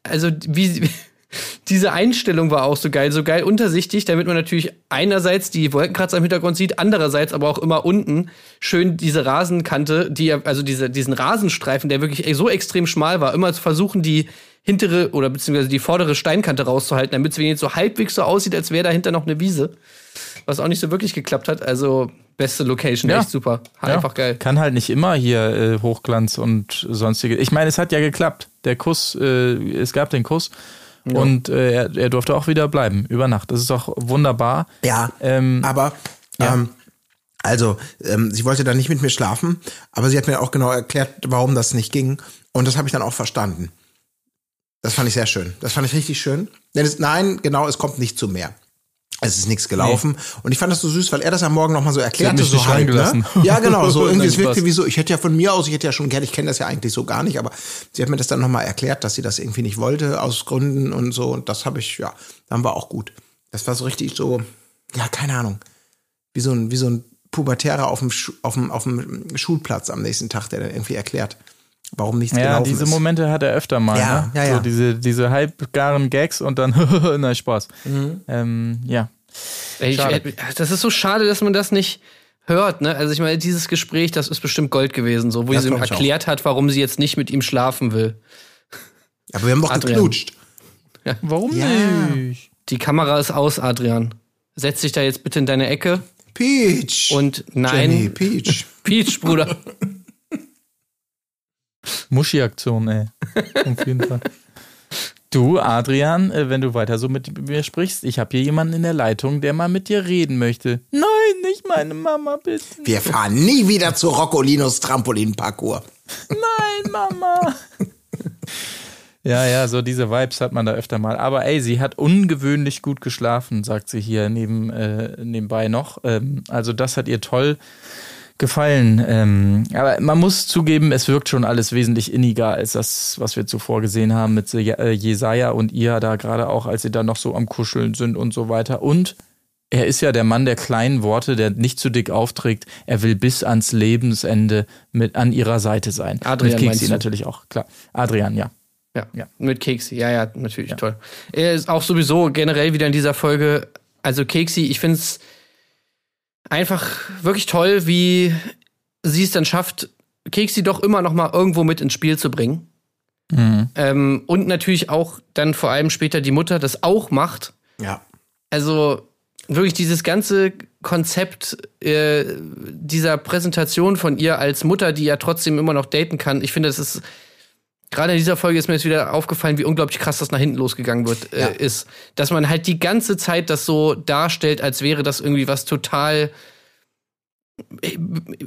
also wie *laughs* diese Einstellung war auch so geil, so geil untersichtig, damit man natürlich einerseits die Wolkenkratzer im Hintergrund sieht, andererseits aber auch immer unten schön diese Rasenkante, die ja- also diese, diesen Rasenstreifen, der wirklich so extrem schmal war, immer zu versuchen, die hintere oder beziehungsweise die vordere Steinkante rauszuhalten, damit es wenigstens so halbwegs so aussieht, als wäre dahinter noch eine Wiese. Was auch nicht so wirklich geklappt hat. Also beste Location, Ja. echt super. Ja, Einfach geil. Kann halt nicht immer hier äh, Hochglanz und sonstige. Ich meine, es hat ja geklappt. Der Kuss, äh, es gab den Kuss und äh, er, er durfte auch wieder bleiben über Nacht. Das ist doch wunderbar. Ja, Ähm, aber ähm, also ähm, sie wollte dann nicht mit mir schlafen, aber sie hat mir auch genau erklärt, warum das nicht ging und das habe ich dann auch verstanden. Das fand ich sehr schön. Das fand ich richtig schön. Denn es, nein, genau, es kommt nicht zu mehr. Es ist nichts gelaufen. Und ich fand das so süß, weil er das am Morgen nochmal so erklärte. so halb, ne? Ja, genau. So *laughs* irgendwie, es wirkte wie so, ich hätte ja von mir aus, ich hätte ja schon gern, ich kenne das ja eigentlich so gar nicht, aber sie hat mir das dann nochmal erklärt, dass sie das irgendwie nicht wollte, aus Gründen und so. Und das habe ich, ja, dann war auch gut. Das war so richtig so, ja, keine Ahnung. Wie so ein, wie so ein Pubertärer auf dem, Schu- auf dem, auf dem Schulplatz am nächsten Tag, der dann irgendwie erklärt, warum nichts ja, gelaufen diese ist. Momente hat er öfter mal. Ja, ne? ja, ja. So diese, diese halbgaren Gags und dann, *laughs* na Spaß. Mhm. Ähm, ja. Ey, ich, das ist so schade, dass man das nicht hört. Ne? Also ich meine, dieses Gespräch, das ist bestimmt Gold gewesen, so wo Das sie ihm auch. erklärt hat, warum sie jetzt nicht mit ihm schlafen will. Aber wir haben doch Adrian. geknutscht. Warum Ja. nicht? Die Kamera ist aus, Adrian. Setz dich da jetzt bitte in deine Ecke. Peach. Und nein. Jenny, Peach. *laughs* Peach, Bruder. *laughs* Muschi-Aktion, ey. Auf jeden Fall. Du, Adrian, äh, wenn du weiter so mit mir sprichst, ich habe hier jemanden in der Leitung, der mal mit dir reden möchte. Nein, nicht meine Mama, bitte. Wir fahren nie wieder zu Roccolinos Trampolinparcours. Nein, Mama. Ja, ja, so diese Vibes hat man da öfter mal. Aber ey, sie hat ungewöhnlich gut geschlafen, sagt sie hier neben, äh, nebenbei noch. Ähm, also das hat ihr toll gefallen. Ähm, aber man muss zugeben, es wirkt schon alles wesentlich inniger als das, was wir zuvor gesehen haben mit äh, Jesaja und ihr da gerade auch, als sie da noch so am Kuscheln sind und so weiter. Und er ist ja der Mann der kleinen Worte, der nicht zu dick aufträgt. Er will bis ans Lebensende mit an ihrer Seite sein. Adrian mit Keksi natürlich auch, klar. Adrian, ja. Ja, Ja. mit Keksi. Ja, ja, natürlich, toll. Er ist auch sowieso generell wieder in dieser Folge, also Keksi, ich finde es einfach wirklich toll, wie sie es dann schafft, Keksi doch immer noch mal irgendwo mit ins Spiel zu bringen. Ähm, und natürlich auch dann vor allem später die Mutter das auch macht. Ja. Also wirklich dieses ganze Konzept äh, dieser Präsentation von ihr als Mutter, die ja trotzdem immer noch daten kann. Ich finde, das ist gerade in dieser Folge ist mir jetzt wieder aufgefallen, wie unglaublich krass das nach hinten losgegangen wird, äh, Ja. ist, dass man halt die ganze Zeit das so darstellt, als wäre das irgendwie was total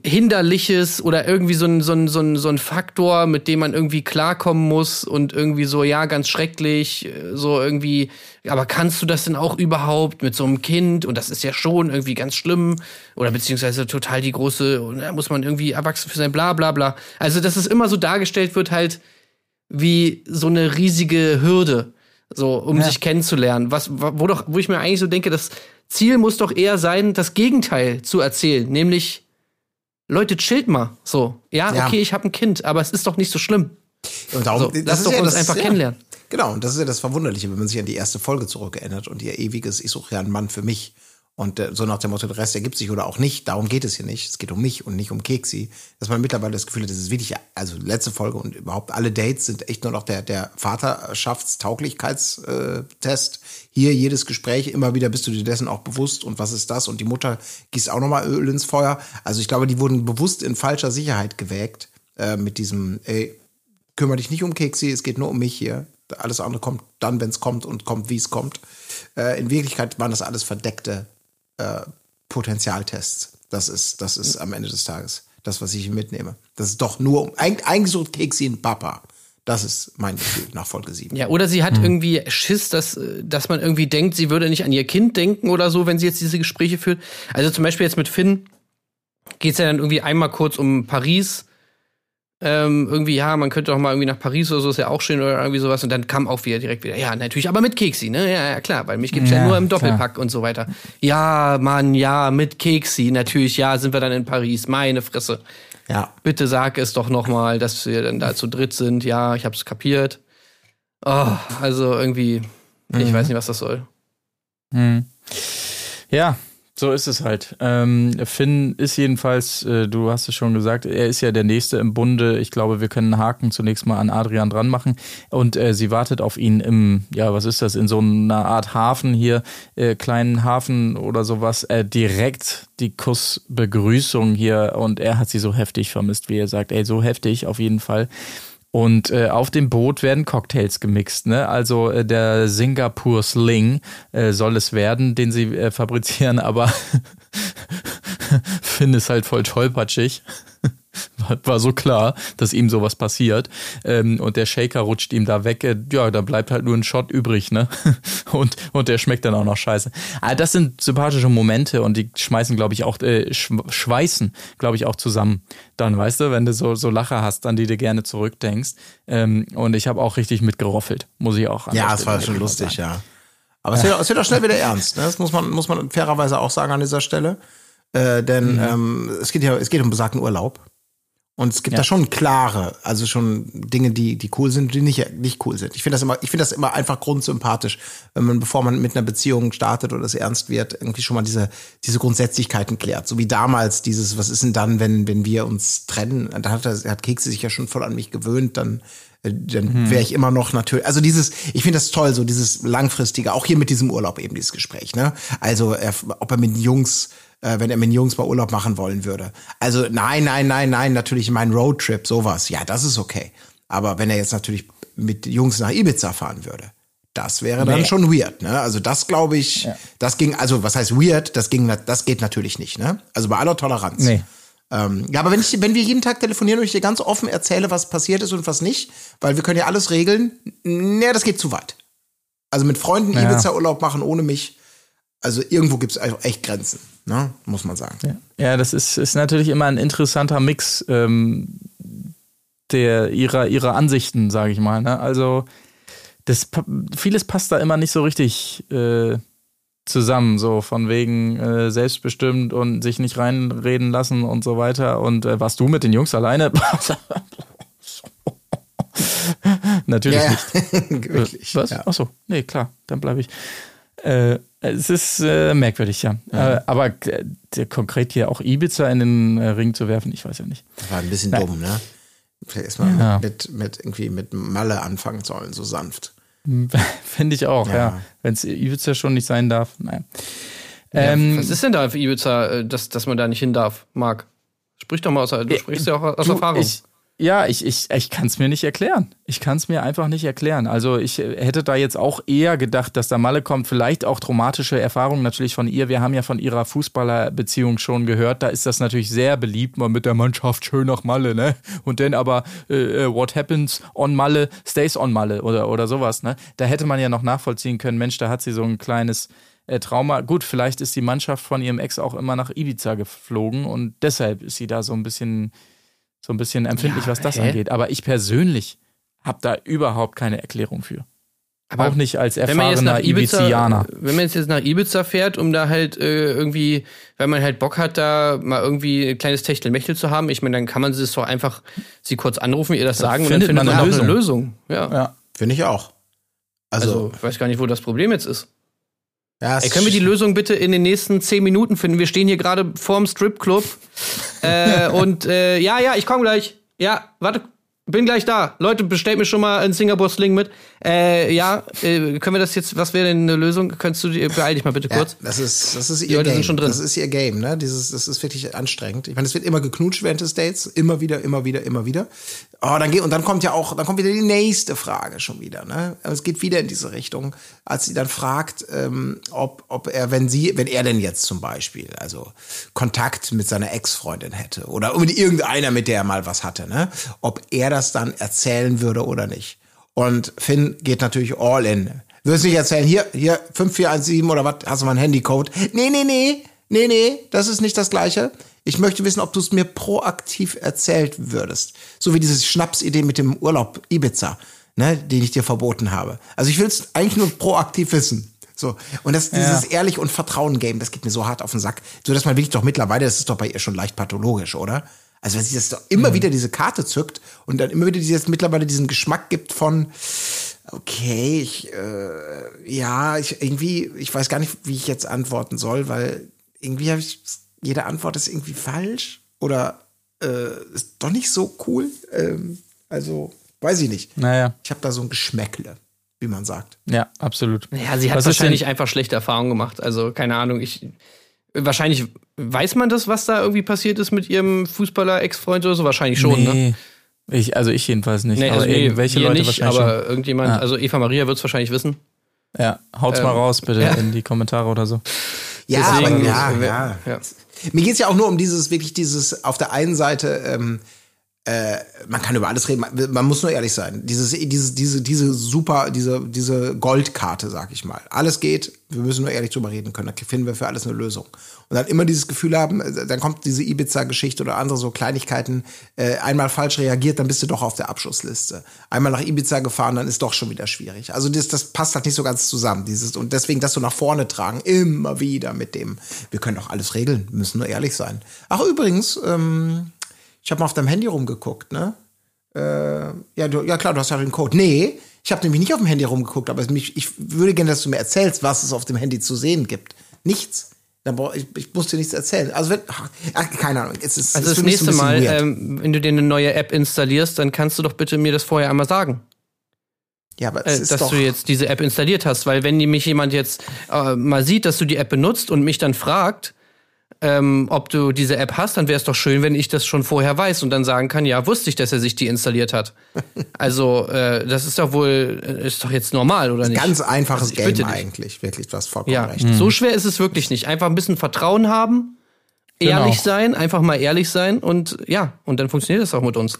hinderliches oder irgendwie so ein, so ein, so ein, so ein Faktor, mit dem man irgendwie klarkommen muss und irgendwie so, ja, ganz schrecklich, äh, so irgendwie, aber kannst du das denn auch überhaupt mit so einem Kind? Und das ist ja schon irgendwie ganz schlimm oder beziehungsweise total die große, und da muss man irgendwie erwachsen für sein, bla bla bla. Also, dass es immer so dargestellt wird, halt wie so eine riesige Hürde, so um sich kennenzulernen. Was, wo doch, wo ich mir eigentlich so denke, das Ziel muss doch eher sein, das Gegenteil zu erzählen, nämlich Leute, chillt mal. So, ja, Ja. okay, ich habe ein Kind, aber es ist doch nicht so schlimm. Und darum, So, lass doch uns einfach kennenlernen. Genau, und das ist ja das Verwunderliche, wenn man sich an die erste Folge zurückerinnert und ihr ewiges, ich suche ja einen Mann für mich. Und äh, so nach dem Motto, der Rest ergibt sich oder auch nicht. Darum geht es hier nicht. Es geht um mich und nicht um Keksi. Dass man mittlerweile das Gefühl hat, das ist wirklich, also letzte Folge und überhaupt alle Dates sind echt nur noch der, der Vaterschaftstauglichkeitstest. Hier jedes Gespräch, immer wieder bist du dir dessen auch bewusst und was ist das? Und die Mutter gießt auch nochmal Öl ins Feuer. Also ich glaube, die wurden bewusst in falscher Sicherheit gewägt äh, mit diesem, ey, kümmere dich nicht um Keksi, es geht nur um mich hier. Alles andere kommt dann, wenn es kommt und kommt, wie es kommt. Äh, in Wirklichkeit waren das alles verdeckte äh, Potenzialtests. Das ist, das ist am Ende des Tages das, was ich mitnehme. Das ist doch nur um, eigentlich, sucht Keksi einen Papa. Das ist mein Gefühl nach Folge 7. Ja, oder sie hat irgendwie Schiss, dass, äh, dass man irgendwie denkt, sie würde nicht an ihr Kind denken oder so, wenn sie jetzt diese Gespräche führt. Also zum Beispiel jetzt mit Finn geht's ja dann irgendwie einmal kurz um Paris. Ähm, irgendwie, ja, man könnte doch mal irgendwie nach Paris oder so, ist ja auch schön oder irgendwie sowas. Und dann kam auch wieder direkt wieder, ja, natürlich, aber mit Keksi, ne? Ja, ja, klar, weil mich gibt's ja, Ja, nur im klar. Doppelpack und so weiter. Ja, Mann, ja, mit Keksi, natürlich, ja, sind wir dann in Paris, meine Fresse. Ja. Bitte sag es doch noch mal, dass wir dann da zu dritt sind. Ja, ich hab's kapiert. Oh, also irgendwie, ich weiß nicht, was das soll. Hm. Ja, So ist es halt. Ähm, Finn ist jedenfalls, äh, du hast es schon gesagt, er ist ja der Nächste im Bunde. Ich glaube, wir können einen Haken zunächst mal an Adrian dran machen. Und äh, sie wartet auf ihn im, ja, was ist das, in so einer Art Hafen hier, äh, kleinen Hafen oder sowas. Äh, direkt die Kussbegrüßung hier. Und er hat sie so heftig vermisst, wie er sagt. Ey, so heftig auf jeden Fall. Und äh, auf dem Boot werden Cocktails gemixt. Ne? Also äh, der Singapur Sling äh, soll es werden, den sie äh, fabrizieren, aber *laughs* *laughs* Finn ist halt voll tollpatschig. *laughs* War so klar, dass ihm sowas passiert. Ähm, und der Shaker rutscht ihm da weg. Äh, ja, da bleibt halt nur ein Shot übrig, ne? *laughs* Und, und der schmeckt dann auch noch scheiße. Aber das sind sympathische Momente und die schmeißen, glaube ich, auch, äh, schweißen, glaube ich, auch zusammen. Dann, weißt du, wenn du so, so Lacher hast, an die du gerne zurückdenkst. Ähm, und ich habe auch richtig mitgeroffelt, muss ich auch an Ja, es war schon lustig, sagen. ja. Aber es wird, es wird auch schnell wieder ernst. Ne? Das muss man, muss man fairerweise auch sagen an dieser Stelle. Äh, denn ähm, es geht ja, es geht um besagten Urlaub. Und es gibt Ja. da schon klare, also schon Dinge, die, die cool sind, die nicht, nicht cool sind. Ich finde das immer, ich finde das immer einfach grundsympathisch, wenn man, bevor man mit einer Beziehung startet oder es ernst wird, irgendwie schon mal diese, diese Grundsätzlichkeiten klärt. So wie damals dieses, was ist denn dann, wenn, wenn wir uns trennen? Da hat, er- hat Kekse sich ja schon voll an mich gewöhnt, dann, äh, dann wäre ich immer noch natürlich, also dieses, ich finde das toll, so dieses langfristige, auch hier mit diesem Urlaub eben dieses Gespräch, ne? Also, er, ob er mit den Jungs, äh, wenn er mit den Jungs mal Urlaub machen wollen würde. Also, nein, nein, nein, nein, natürlich mein Roadtrip, sowas, ja, das ist okay. Aber wenn er jetzt natürlich mit Jungs nach Ibiza fahren würde, das wäre dann Nee. schon weird, ne? Also das glaube ich, das ging, also was heißt weird, das ging, das geht natürlich nicht, ne? Also bei aller Toleranz. Nee. Ähm, ja, aber wenn, ich, wenn wir jeden Tag telefonieren und ich dir ganz offen erzähle, was passiert ist und was nicht, weil wir können ja alles regeln, nee, das geht zu weit. Also mit Freunden Ja. Ibiza-Urlaub machen ohne mich, also irgendwo gibt es echt Grenzen, ne? muss man sagen. Ja, ja das ist, ist natürlich immer ein interessanter Mix ähm, der, ihrer, ihrer Ansichten, sage ich mal. Ne? Also das, vieles passt da immer nicht so richtig äh, zusammen, so von wegen äh, selbstbestimmt und sich nicht reinreden lassen und so weiter. Und äh, warst du mit den Jungs alleine? *laughs* Natürlich Ja, nicht. *laughs* Wirklich. Äh, Was? Ja. Ach so, nee, klar, dann bleibe ich. Äh, es ist äh, merkwürdig, ja. Äh, aber äh, der, konkret hier auch Ibiza in den äh, Ring zu werfen, ich weiß ja nicht. Das war ein bisschen dumm, ne? Vielleicht erstmal Ja. mit, mit irgendwie mit Malle anfangen sollen, so sanft. *laughs* Finde ich auch, Ja. ja. Wenn es Ibiza schon nicht sein darf, nein. Ähm, Was ist denn da für Ibiza, äh, dass, dass man da nicht hin darf, Marc? Sprich doch mal aus, du sprichst ja auch aus Du, Erfahrung. Ich, ja, ich, ich, ich kann es mir nicht erklären. Ich kann es mir einfach nicht erklären. Also ich äh, hätte da jetzt auch eher gedacht, dass da Malle kommt. Vielleicht auch traumatische Erfahrungen natürlich von ihr. Wir haben ja von ihrer Fußballerbeziehung schon gehört. Da ist das natürlich sehr beliebt, mal mit der Mannschaft schön nach Malle, ne? Und dann aber äh, äh, what happens on Malle stays on Malle oder, oder sowas, ne? Da hätte man ja noch nachvollziehen können, Mensch, da hat sie so ein kleines äh, Trauma. Gut, vielleicht ist die Mannschaft von ihrem Ex auch immer nach Ibiza geflogen und deshalb ist sie da so ein bisschen so ein bisschen empfindlich, Ja, was das hä? angeht. Aber ich persönlich habe da überhaupt keine Erklärung für. Aber auch nicht als erfahrener Ibizianer. wenn man jetzt, nach Ibiza fährt, um da halt äh, irgendwie, wenn man halt Bock hat, da mal irgendwie ein kleines Techtelmechtel zu haben, ich meine, dann kann man es doch einfach sie kurz anrufen, ihr das sagen findet und dann findet man man, eine auch eine Lösung. Ja. Ja. Finde ich auch. Also, Also, ich weiß gar nicht, wo das Problem jetzt ist. Ja, Ey, können wir die Lösung bitte in den nächsten zehn Minuten finden? Wir stehen hier gerade vorm Stripclub. äh, *laughs* und äh, ja, ja, ich komme gleich. Ja, warte, bin gleich da. Leute, bestellt mir schon mal einen Singapore Sling mit. Äh, ja, äh, können wir das jetzt, was wäre denn eine Lösung? Könntest du, die- beeil dich mal bitte Ja, kurz. das ist, das ist Die ihr Leute Game. sind schon drin. Das ist ihr Game, ne? Dieses, das ist wirklich anstrengend. Ich meine, es wird immer geknutscht während des Dates. Immer wieder, immer wieder, immer wieder. Oh, dann geht, und dann kommt ja auch, dann kommt wieder die nächste Frage schon wieder, ne? Es geht wieder in diese Richtung, als sie dann fragt, ähm, ob, ob er, wenn sie, wenn er denn jetzt zum Beispiel, also Kontakt mit seiner Ex-Freundin hätte oder mit irgendeiner, mit der er mal was hatte, ne? Ob er das dann erzählen würde oder nicht. Und Finn geht natürlich all in. Wirst nicht erzählen, hier, hier, 5417 oder was, hast du mal einen Handycode? Nee, nee, nee, nee, nee, das ist nicht das Gleiche. Ich möchte wissen, ob du es mir proaktiv erzählt würdest. So wie diese Schnapsidee mit dem Urlaub Ibiza, ne, den ich dir verboten habe. Also ich will es eigentlich nur proaktiv wissen. So. Und das, dieses Ehrlich- und Vertrauen-Game, das geht mir so hart auf den Sack. So dass man wirklich doch mittlerweile, das ist doch bei ihr schon leicht pathologisch, oder? Also wenn sie das doch immer wieder diese Karte zückt und dann immer wieder dieses, mittlerweile diesen Geschmack gibt von, okay, ich, äh, ja, ich irgendwie, ich weiß gar nicht, wie ich jetzt antworten soll, weil irgendwie habe ich, jede Antwort ist irgendwie falsch oder äh, ist doch nicht so cool. Ähm, also, weiß ich nicht. Naja, Ich habe da so ein Geschmäckle, wie man sagt. ja, absolut. Ja, sie hat Was wahrscheinlich einfach schlechte Erfahrungen gemacht. Also, keine Ahnung, ich. Wahrscheinlich weiß man das, was da irgendwie passiert ist mit ihrem Fußballer-Ex-Freund oder so? Wahrscheinlich schon, ne? nee. Ich, also ich jedenfalls nicht. Nee, aber also nee, irgendwelche wir Leute nicht, wahrscheinlich aber irgendjemand, Ah. also Eva Maria wird es wahrscheinlich wissen. schon. Ja, haut's mal ähm, raus bitte ja. in die Kommentare oder so. Ja, Deswegen- aber, ja, ja. ja. Mir geht es ja auch nur um dieses, wirklich dieses, auf der einen Seite, ähm, äh, man kann über alles reden, man, man muss nur ehrlich sein. Dieses, diese, diese, diese super, diese, diese Goldkarte, sag ich mal. Alles geht, wir müssen nur ehrlich drüber reden können, da finden wir für alles eine Lösung. Und dann immer dieses Gefühl haben, äh, dann kommt diese Ibiza-Geschichte oder andere so Kleinigkeiten, äh, einmal falsch reagiert, dann bist du doch auf der Abschussliste. Einmal nach Ibiza gefahren, dann ist doch schon wieder schwierig. Also das, das passt halt nicht so ganz zusammen. Dieses, und deswegen das so nach vorne tragen, immer wieder mit dem, wir können doch alles regeln, müssen nur ehrlich sein. Ach übrigens, ähm, ich habe mal auf deinem Handy rumgeguckt, ne? Äh, ja, du, ja klar, du hast ja den Code. Nee, ich habe nämlich nicht auf dem Handy rumgeguckt, aber mich, ich würde gerne, dass du mir erzählst, was es auf dem Handy zu sehen gibt. Nichts. Ich, ich muss dir nichts erzählen. Also wenn, ach, keine Ahnung. Es ist, Also das mich ein nächste Mal, ähm, wenn du dir eine neue App installierst, dann kannst du doch bitte mir das vorher einmal sagen. ja, aber es äh, ist dass doch, du jetzt diese App installiert hast, weil wenn nämlich jemand jetzt äh, mal sieht, dass du die App benutzt und mich dann fragt, ähm, ob du diese App hast, dann wäre es doch schön, wenn ich das schon vorher weiß und dann sagen kann, ja, wusste ich, dass er sich die installiert hat. *laughs* also äh, das ist doch wohl, äh, ist doch jetzt normal, oder nicht? ganz einfaches Also Game eigentlich. Wirklich, du hast vollkommen Ja, recht. so schwer ist es wirklich nicht. Einfach ein bisschen Vertrauen haben, ehrlich Genau. sein, einfach mal ehrlich sein und ja, und dann funktioniert das auch mit uns.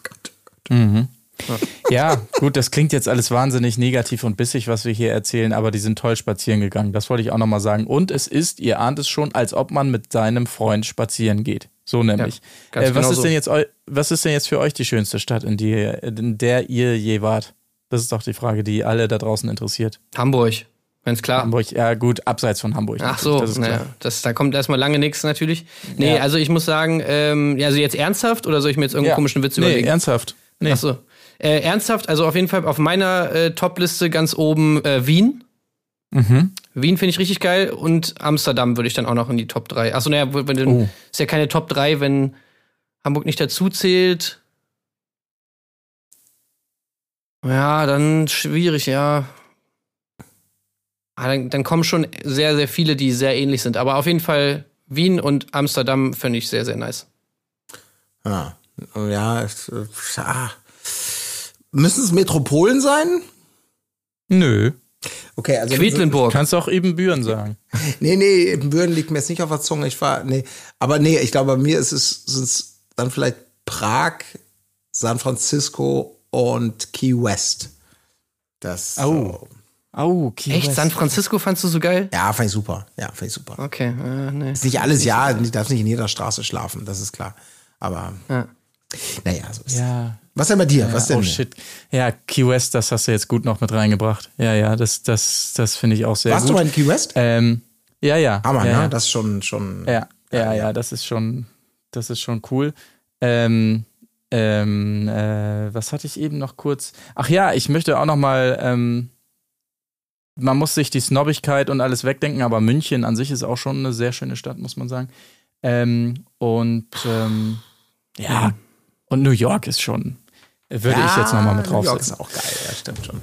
Ja, gut, das klingt jetzt alles wahnsinnig negativ und bissig, was wir hier erzählen, aber die sind toll spazieren gegangen. Das wollte ich auch nochmal sagen. Und es ist, ihr ahnt es schon, als ob man mit seinem Freund spazieren geht. So nämlich. ganz äh, was, genau ist so. denn jetzt was ist denn jetzt für euch die schönste Stadt, in, die, in der ihr je wart? Das ist doch die Frage, die alle da draußen interessiert. Hamburg, ganz klar. Hamburg, ja gut, abseits von Hamburg. Ach so, das ist klar. das, da kommt erstmal lange nichts natürlich. Nee, Ja. also ich muss sagen, ähm, ja, also jetzt ernsthaft oder soll ich mir jetzt irgendeinen Ja. komischen Witz nee, überlegen? ernsthaft. Nee. Ach so. Äh, ernsthaft, also auf jeden Fall auf meiner äh, Top-Liste ganz oben äh, Wien. Mhm. Wien finde ich richtig geil und Amsterdam würde ich dann auch noch in die Top 3. Achso, naja, wenn Oh. ist ja keine Top 3, wenn Hamburg nicht dazu zählt. Ja, dann schwierig, ja. Ah, dann, dann kommen schon sehr, sehr viele, die sehr ähnlich sind. Aber auf jeden Fall Wien und Amsterdam finde ich sehr, sehr nice. Ja, ja es, äh, ah. Müssen es Metropolen sein? Nö. Okay, also Quedlinburg. Kannst auch eben Büren sagen. *laughs* Nee, nee, Würden liegt mir jetzt nicht auf der Zunge. Ich war, nee. Aber nee, ich glaube, bei mir ist es, sind es dann vielleicht Prag, San Francisco und Key West. Das. Oh. Oh, okay. Echt? San Francisco fandst du so geil? Ja, fand ich super. Ja, fand ich super. Okay, äh, nee. Ist nicht alles, ja, du darfst nicht in jeder Straße schlafen, das ist klar. Aber, Ja. Naja, so ist Ja. Was denn bei dir? Was denn? Oh shit. Ja, Key West, das hast du jetzt gut noch mit reingebracht. Ja, ja, das, das, das finde ich auch sehr Warst gut. du mal in Key West? ähm, ja, ja. Hammer, ja, ne? ja. Das ist schon, schon. Ja, ja, ja, das ist schon, das ist schon cool. Ähm, ähm, äh, was hatte ich eben noch kurz? Ach ja, ich möchte auch noch mal, ähm, man muss sich die Snobbigkeit und alles wegdenken, aber München an sich ist auch schon eine sehr schöne Stadt, muss man sagen. Ähm, und ähm, ja, und New York ist schon, würde ich jetzt noch mal mit New York draufsetzen. ist auch geil, ja, stimmt schon.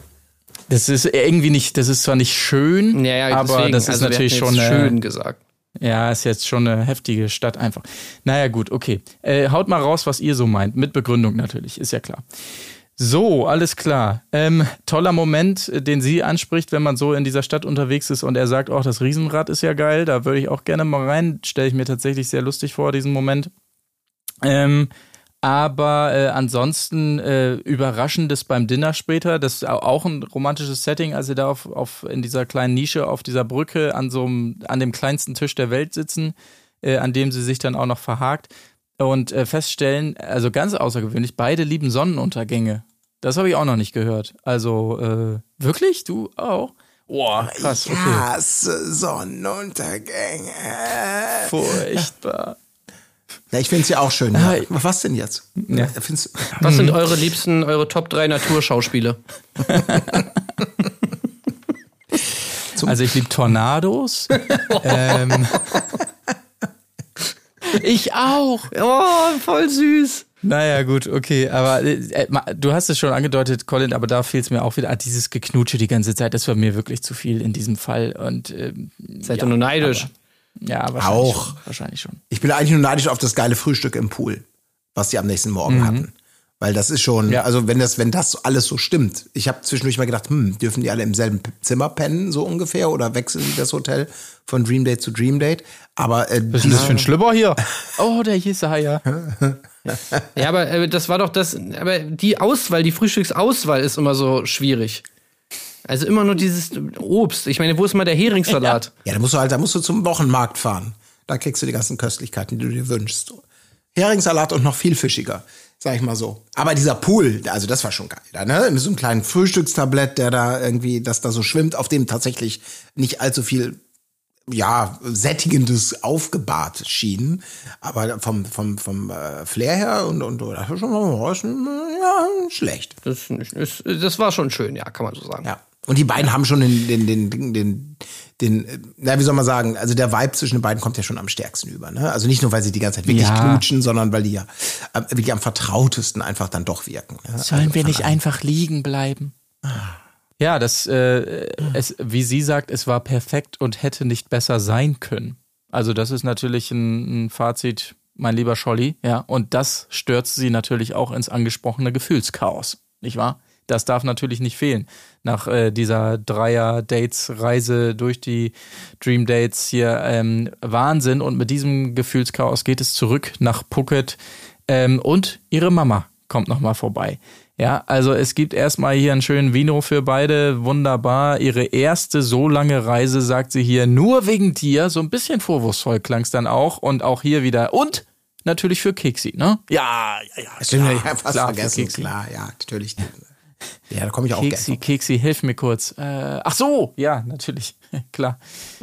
Das ist irgendwie nicht, das ist zwar nicht schön, Ja, ja, aber deswegen, das ist also natürlich schon eine, schön gesagt. ja, ist jetzt schon eine heftige Stadt einfach. Naja, gut, okay. Äh, haut mal raus, was ihr so meint. Mit Begründung natürlich, ist ja klar. So, alles klar. Ähm, toller Moment, äh, den sie anspricht, wenn man so in dieser Stadt unterwegs ist und er sagt, auch das Riesenrad ist ja geil, da würde ich auch gerne mal rein. Stelle ich mir tatsächlich sehr lustig vor, diesen Moment. Ähm, aber äh, ansonsten äh, überraschendes beim Dinner später. Das ist au- auch ein romantisches Setting, als sie da auf, auf in dieser kleinen Nische auf dieser Brücke an so einem, an dem kleinsten Tisch der Welt sitzen, äh, an dem sie sich dann auch noch verhakt und äh, feststellen, also ganz außergewöhnlich, beide lieben Sonnenuntergänge. Das habe ich auch noch nicht gehört. Also äh, wirklich, du auch? Boah, krass. Ich Okay. hasse Sonnenuntergänge. Furchtbar. Ja, ich finde es ja auch schön. Ah, Ja. Was denn jetzt? Ja. Find's, Was sind eure liebsten, eure Top 3 Naturschauspiele? Also ich liebe Tornados. *laughs* ähm, Ich auch. Oh, voll süß. Naja, gut, okay. Aber äh, ma- du hast es schon angedeutet, Colin, aber da fehlt es mir auch wieder. Ah, dieses Geknutsche die ganze Zeit, das war mir wirklich zu viel in diesem Fall. Und ähm, Seid ja, ihr nur neidisch? Ja, wahrscheinlich Auch. Schon, wahrscheinlich schon. Ich bin eigentlich nur neidisch auf das geile Frühstück im Pool, was die am nächsten Morgen hatten. Weil das ist schon, Ja. also wenn das, wenn das alles so stimmt. Ich habe zwischendurch mal gedacht, hm, dürfen die alle im selben Zimmer pennen, so ungefähr, oder wechseln die das Hotel von Dream Date zu Dream Date? Aber äh, Was ist das für ein Schlüpper hier? *laughs* Oh, der Jesaja. Ja, aber äh, das war doch das. Aber die Auswahl, die Frühstücksauswahl ist immer so schwierig. Also immer nur dieses Obst. Ich meine, wo ist mal der Heringssalat? Ja, da musst du halt, da musst du zum Wochenmarkt fahren. Da kriegst du die ganzen Köstlichkeiten, die du dir wünschst. Heringssalat und noch viel fischiger, sag ich mal so. Aber dieser Pool, also das war schon geil, da, ne? Mit so einem kleinen Frühstückstablett, der da irgendwie, das da so schwimmt, auf dem tatsächlich nicht allzu viel ja, sättigendes aufgebahrt schien, aber vom vom vom äh, Flair her und und das ist schon ja, schlecht. Das, ist, das war schon schön, ja, kann man so sagen. Ja. Und die beiden haben schon den, den, den, den, den, den, na, wie soll man sagen, also der Vibe zwischen den beiden kommt ja schon am stärksten über, ne? Also nicht nur, weil sie die ganze Zeit wirklich Ja. knutschen, sondern weil die ja äh, wirklich am vertrautesten einfach dann doch wirken. Ja? Sollen Also wir nicht daher- einfach liegen bleiben? Ja, das, äh, es, wie sie sagt, es war perfekt und hätte nicht besser sein können. Also das ist natürlich ein, ein Fazit, mein lieber Scholli, ja. Und das stürzt sie natürlich auch ins angesprochene Gefühlschaos, nicht wahr? Das darf natürlich nicht fehlen. Nach äh, dieser Dreier-Dates-Reise durch die Dream Dates hier ähm, Wahnsinn. Und mit diesem Gefühlschaos geht es zurück nach Phuket. Ähm, und ihre Mama kommt nochmal vorbei. Ja, also es gibt erstmal hier einen schönen Vino für beide, wunderbar. Ihre erste so lange Reise, sagt sie hier, nur wegen dir. So ein bisschen vorwurfsvoll klang es dann auch. Und auch hier wieder. Und natürlich für Keksi, ne? Ja, ja, ja. Klar, ja, fast klar, vergessen, klar, ja, natürlich. Ja, da komme ich auch Keksi, gerne. Keksi, hilf mir kurz. Äh, ach so, ja, natürlich. *laughs* klar.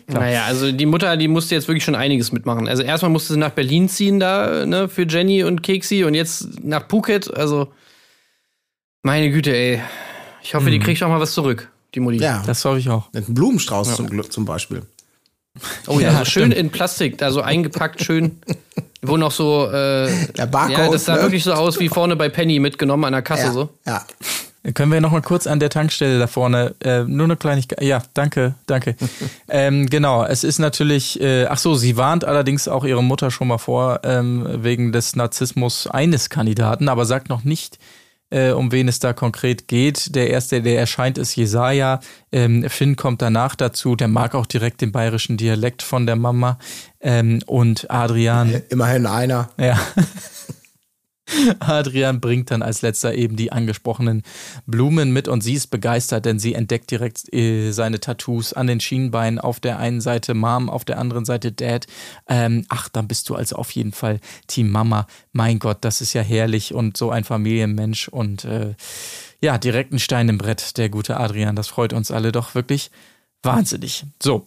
klar. Naja, also die Mutter, die musste jetzt wirklich schon einiges mitmachen. Also erstmal musste sie nach Berlin ziehen da, ne, für Jenny und Keksi und jetzt nach Phuket. Also, meine Güte, ey. Ich hoffe, die kriegt auch mal was zurück, die Mutti. Ja, Das hoffe ich auch. mit einem Blumenstrauß zum, Glück, zum Beispiel. Oh ja, Ja, so schön in Plastik, da so eingepackt, schön. *laughs* Wo noch so, äh, Der Barcode, ja, das sah ne? wirklich so aus wie vorne bei Penny mitgenommen an der Kasse Ja, so. ja. Können wir noch mal kurz an der Tankstelle da vorne, äh, nur eine Kleinigkeit, ja, danke, danke. *laughs* ähm, genau, es ist natürlich, äh, ach so, sie warnt allerdings auch ihre Mutter schon mal vor, ähm, wegen des Narzissmus eines Kandidaten, aber sagt noch nicht, äh, um wen es da konkret geht. Der erste, der erscheint, ist Jesaja. Ähm, Finn kommt danach dazu. Der mag auch direkt den bayerischen Dialekt von der Mama. Ähm, und Adrian. Immerhin einer. Ja. *laughs* *laughs* Adrian bringt dann als letzter eben die angesprochenen Blumen mit und sie ist begeistert, denn sie entdeckt direkt äh, seine Tattoos an den Schienbeinen. Auf der einen Seite Mom, auf der anderen Seite Dad. Ähm, ach, dann bist du also auf jeden Fall Team Mama. Mein Gott, das ist ja herrlich und so ein Familienmensch und äh, ja, direkt ein Stein im Brett, der gute Adrian. Das freut uns alle doch wirklich wahnsinnig. So.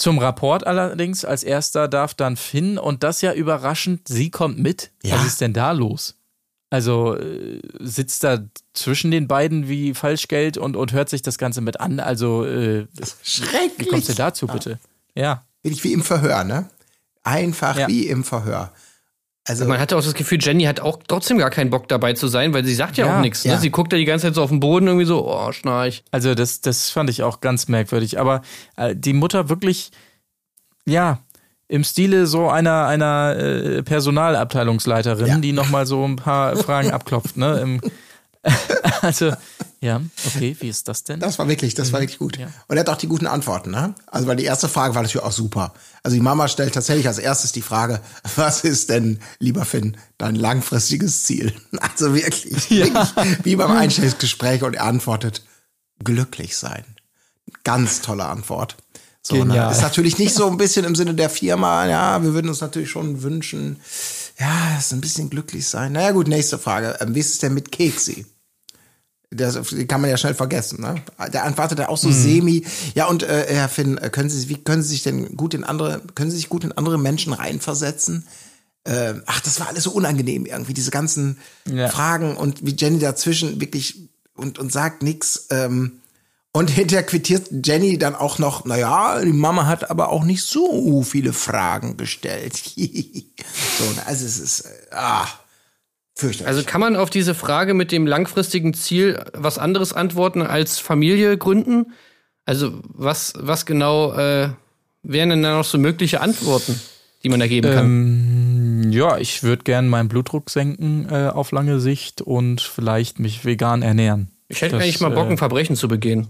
Zum Rapport allerdings als erster darf dann Finn und das ja überraschend, sie kommt mit. Ja. Was ist denn da los? Also äh, sitzt da zwischen den beiden wie Falschgeld und, und hört sich das Ganze mit an. Also äh, wie Schrecklich. kommst du dazu bitte? Ja. Wirklich wie im Verhör, ne? Einfach Ja. wie im Verhör. Also, Man hatte auch das Gefühl, Jenny hat auch trotzdem gar keinen Bock dabei zu sein, weil sie sagt ja, Ja, auch nichts. Ne? ja. Sie guckt ja die ganze Zeit so auf den Boden irgendwie so, oh, schnarch. Also das, das fand ich auch ganz merkwürdig. Aber äh, die Mutter wirklich, ja, im Stile so einer, einer äh, Personalabteilungsleiterin, Ja. die nochmal so ein paar Fragen *laughs* abklopft. Ne? Im, *laughs* *laughs* also, ja, okay, wie ist das denn? Das war wirklich, das war wirklich gut. Ja. Und er hat auch die guten Antworten, ne? Also, weil die erste Frage war natürlich auch super. Also, die Mama stellt tatsächlich als erstes die Frage, *laughs* was ist denn, lieber Finn, dein langfristiges Ziel? *laughs* Also wirklich, *laughs* wirklich wie beim Einstellungsgespräch und er antwortet, glücklich sein. Ganz tolle Antwort. So, ne? Genial. Ist natürlich nicht so ein bisschen im Sinne der Firma, ja, wir würden uns natürlich schon wünschen, ja, ist ein bisschen glücklich sein. Naja, gut, nächste Frage. Ähm, Wie ist es denn mit Keksi? Das kann man ja schnell vergessen. Ne? Der antwortet ja auch so semi. Ja, und äh, Herr Finn, äh, können Sie, wie können Sie sich denn gut in andere, können Sie sich gut in andere Menschen reinversetzen? Äh, ach, das war alles so unangenehm irgendwie, diese ganzen Ja. Fragen und wie Jenny dazwischen wirklich und, und sagt nix. Ähm, Und *laughs* hinterher quittiert Jenny dann auch noch, naja, die Mama hat aber auch nicht so viele Fragen gestellt. *laughs* so, also es ist, äh, ah. Also kann man auf diese Frage mit dem langfristigen Ziel was anderes antworten als Familie gründen? Also was, was genau äh, wären denn da noch so mögliche Antworten, die man da geben kann? Ähm, ja, ich würde gern meinen Blutdruck senken äh, auf lange Sicht und vielleicht mich vegan ernähren. ich hätte das, eigentlich mal Bock, äh, ein Verbrechen zu begehen.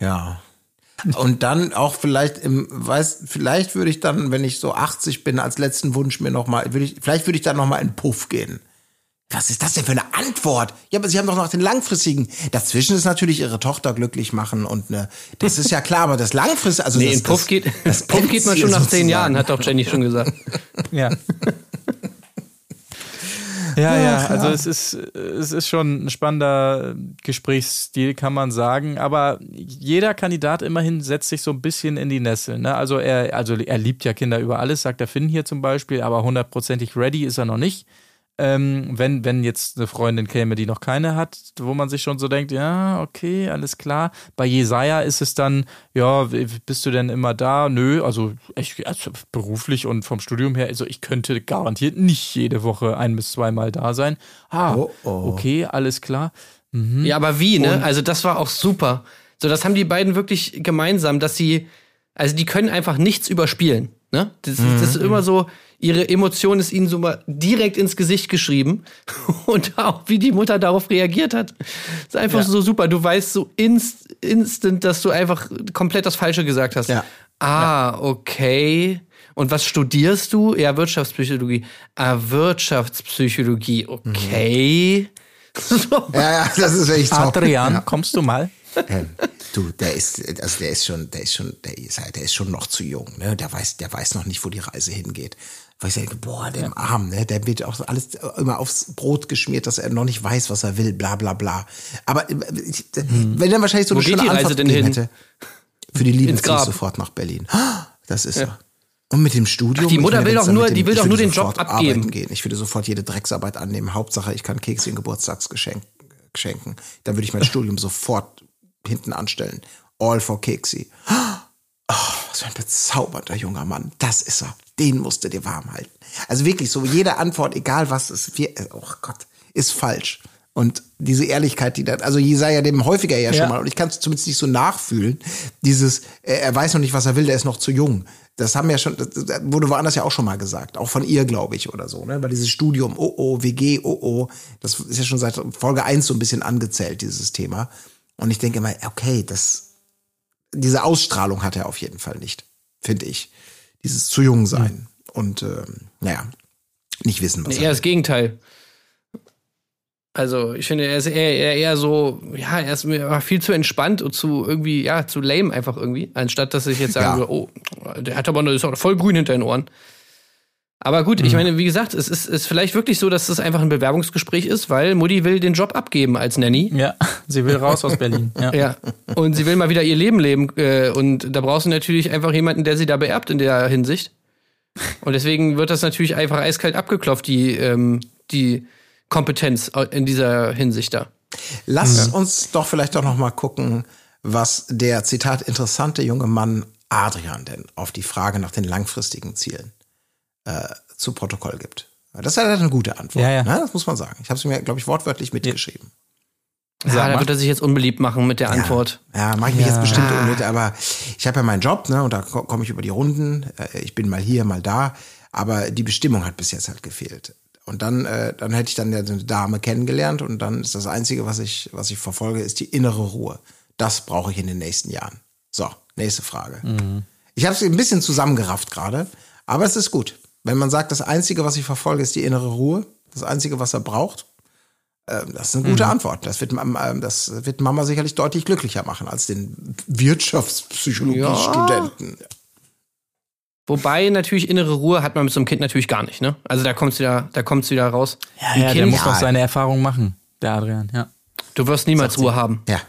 Ja. Und dann auch vielleicht im, weiß, vielleicht würde ich dann, wenn ich so 80 bin, als letzten Wunsch mir noch mal, würde ich, vielleicht würde ich dann noch mal in Puff gehen. Was ist das denn für eine Antwort? Ja, aber Sie haben doch noch den langfristigen. Dazwischen ist natürlich Ihre Tochter glücklich machen und ne, das ist ja klar, aber das langfristige, also Nee, das, in Puff das, geht, das Puff geht man schon nach zehn. Jahren, hat doch Jenny schon gesagt. Ja. *laughs* Ja, ja, also es ist, es ist schon ein spannender Gesprächsstil, kann man sagen. Aber jeder Kandidat immerhin setzt sich so ein bisschen in die Nessel. Ne? Also, er, also er liebt ja Kinder über alles, sagt der Finn hier zum Beispiel, aber hundertprozentig ready ist er noch nicht. Ähm, wenn, wenn jetzt eine Freundin käme, die noch keine hat, wo man sich schon so denkt, ja, okay, alles klar. Bei Jesaja ist es dann, ja, bist du denn immer da? Nö, also, ich, also beruflich und vom Studium her, also ich könnte garantiert nicht jede Woche ein bis zweimal da sein. Ah, Oh, oh. okay, alles klar. Ja, aber wie, ne? Also das war auch super. So, das haben die beiden wirklich gemeinsam, dass sie, also die können einfach nichts überspielen. Ne? Das, das ist immer so, ihre Emotion ist ihnen so mal direkt ins Gesicht geschrieben. *laughs* Und auch wie die Mutter darauf reagiert hat. ist einfach Ja. so super. Du weißt so inst, instant, dass du einfach komplett das Falsche gesagt hast. Ja. Ah, okay. Und was studierst du? Ja, Wirtschaftspsychologie. Ah, Wirtschaftspsychologie, okay. So. Ja, ja, das ist wirklich top. Adrian, Ja. kommst du mal? Du, der ist, also der ist schon, der ist schon, der ist halt, der ist schon noch zu jung, ne? Der weiß, der weiß noch nicht, wo die Reise hingeht. Weil ich denke, boah, dem Arm, ne? Der wird auch so alles immer aufs Brot geschmiert, dass er noch nicht weiß, was er will, bla bla bla. Aber ich, wenn er wahrscheinlich so Wo eine geht schöne die Reise Antwort denn hin? hätte, für die Liebe ziehe ich sofort nach Berlin. *gasps* Das ist er. Und mit dem Studium. Ach, die Mutter will doch nur- dem, die will doch nur den Job abgeben. Gehen. Ich würde sofort jede Drecksarbeit annehmen. Hauptsache, ich kann Kekse in Geburtstagsgeschenk schenken. Dann würde ich mein *laughs* Studium sofort hinten anstellen. All for Keksi. Oh, was für ein bezaubernder junger Mann. Das ist er. Den musst du dir warm halten. Also wirklich so, jede Antwort, egal was es wir, oh Gott, ist falsch. Und diese Ehrlichkeit, die da, also Jesaja dem häufiger ja, schon Ja. mal, und ich kann es zumindest nicht so nachfühlen, dieses, er er weiß noch nicht, was er will, der ist noch zu jung. Das haben ja schon, das wurde woanders ja auch schon mal gesagt, auch von ihr, glaube ich, oder so, ne? Weil dieses Studium, oh oh, WG, oh oh, das ist ja schon seit Folge 1 so ein bisschen angezählt, dieses Thema. Und ich denke immer, okay, das, diese Ausstrahlung hat er auf jeden Fall nicht, finde ich. Dieses zu jung sein und ähm, naja, nicht wissen, was Nee, eher das Gegenteil. Also, ich finde, er ist eher, eher, eher so, ja, er ist mir viel zu entspannt und zu irgendwie, ja, zu lame einfach irgendwie, anstatt dass ich jetzt sagen Ja. würde, oh, der hat aber noch, ist auch voll grün hinter den Ohren. Aber gut, Mhm. ich meine, wie gesagt, es ist, ist vielleicht wirklich so, dass das einfach ein Bewerbungsgespräch ist, weil Mutti will den Job abgeben als Nanny. Ja, sie will raus aus Berlin. Ja. Ja. Und sie will mal wieder ihr Leben leben. Äh, und da brauchst du natürlich einfach jemanden, der sie da beerbt in der Hinsicht. Und deswegen wird das natürlich einfach eiskalt abgeklopft, die, ähm, die Kompetenz in dieser Hinsicht da. Lass uns doch vielleicht doch noch mal gucken, was der Zitat interessante junge Mann Adrian denn auf die Frage nach den langfristigen Zielen äh, zu Protokoll gibt. Das ist halt eine gute Antwort. Ja, ja. Ne? Das muss man sagen. Ich habe es mir, glaube ich, wortwörtlich mitgeschrieben. Ja, da mal. wird er sich jetzt unbeliebt machen mit der Antwort. Ja, mache ich mich Ja. jetzt bestimmt unnötig, aber ich habe ja meinen Job, ne, und da ko- komme ich über die Runden. Äh, Ich bin mal hier, mal da, aber die Bestimmung hat bis jetzt halt gefehlt. Und dann, äh, dann hätte ich dann ja eine Dame kennengelernt und dann ist das Einzige, was ich, was ich verfolge, ist die innere Ruhe. Das brauche ich in den nächsten Jahren. So, nächste Frage. Ich habe es ein bisschen zusammengerafft gerade, aber es ist gut. Wenn man sagt, das Einzige, was ich verfolge, ist die innere Ruhe, das Einzige, was er braucht, ähm, das ist eine gute Antwort. Das wird, Mam- ähm, das wird Mama sicherlich deutlich glücklicher machen als den Wirtschaftspsychologie-Studenten. Wobei natürlich innere Ruhe hat man mit so einem Kind natürlich gar nicht, ne? Also da kommt's wieder, da kommt's wieder raus. Ja, Ein ja, der Kind, muss doch seine Erfahrung machen, der Adrian, ja. du wirst niemals Ruhe haben. Ja.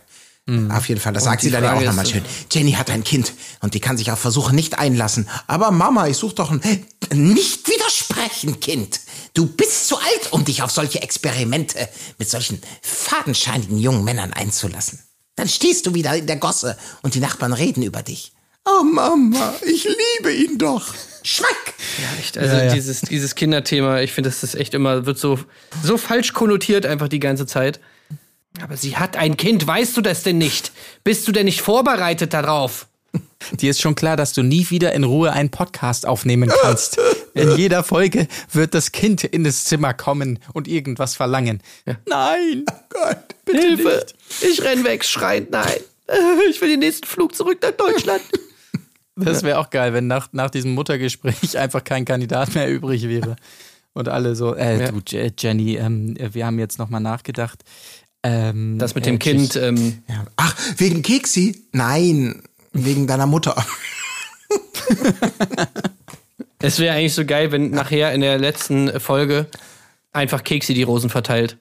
Auf jeden Fall, das Und sagt sie dann ja auch nochmal schön. Jenny hat ein Kind und die kann sich auf Versuche nicht einlassen. Aber Mama, ich suche doch ein nicht widersprechen, Kind. Du bist zu alt, um dich auf solche Experimente mit solchen fadenscheinigen jungen Männern einzulassen. Dann stehst du wieder in der Gosse und die Nachbarn reden über dich. Oh Mama, ich liebe ihn doch. Schweig! Ja, echt. Also Ja, ja. dieses, dieses Kinderthema, ich finde, das ist echt immer, wird so, so falsch konnotiert einfach die ganze Zeit. Aber sie hat ein Kind, weißt du das denn nicht? Bist du denn nicht vorbereitet darauf? *laughs* Dir ist schon klar, dass du nie wieder in Ruhe einen Podcast aufnehmen kannst. *laughs* In jeder Folge wird das Kind in das Zimmer kommen und irgendwas verlangen. Nein! Gott. Hilfe! Ich renn weg, schreiend, nein. *laughs* Ich will den nächsten Flug zurück nach Deutschland. Das wäre auch geil, wenn nach, nach diesem Muttergespräch einfach kein Kandidat mehr übrig wäre. Und alle so, äh, du, Je- Jenny, ähm, wir haben jetzt nochmal nachgedacht. Ähm, Das mit äh, dem Kind, tschüss. ähm, Ja. Ach, wegen Keksi? Nein, wegen deiner Mutter. *laughs* es wäre eigentlich so geil, wenn nachher in der letzten Folge einfach Keksi die Rosen verteilt.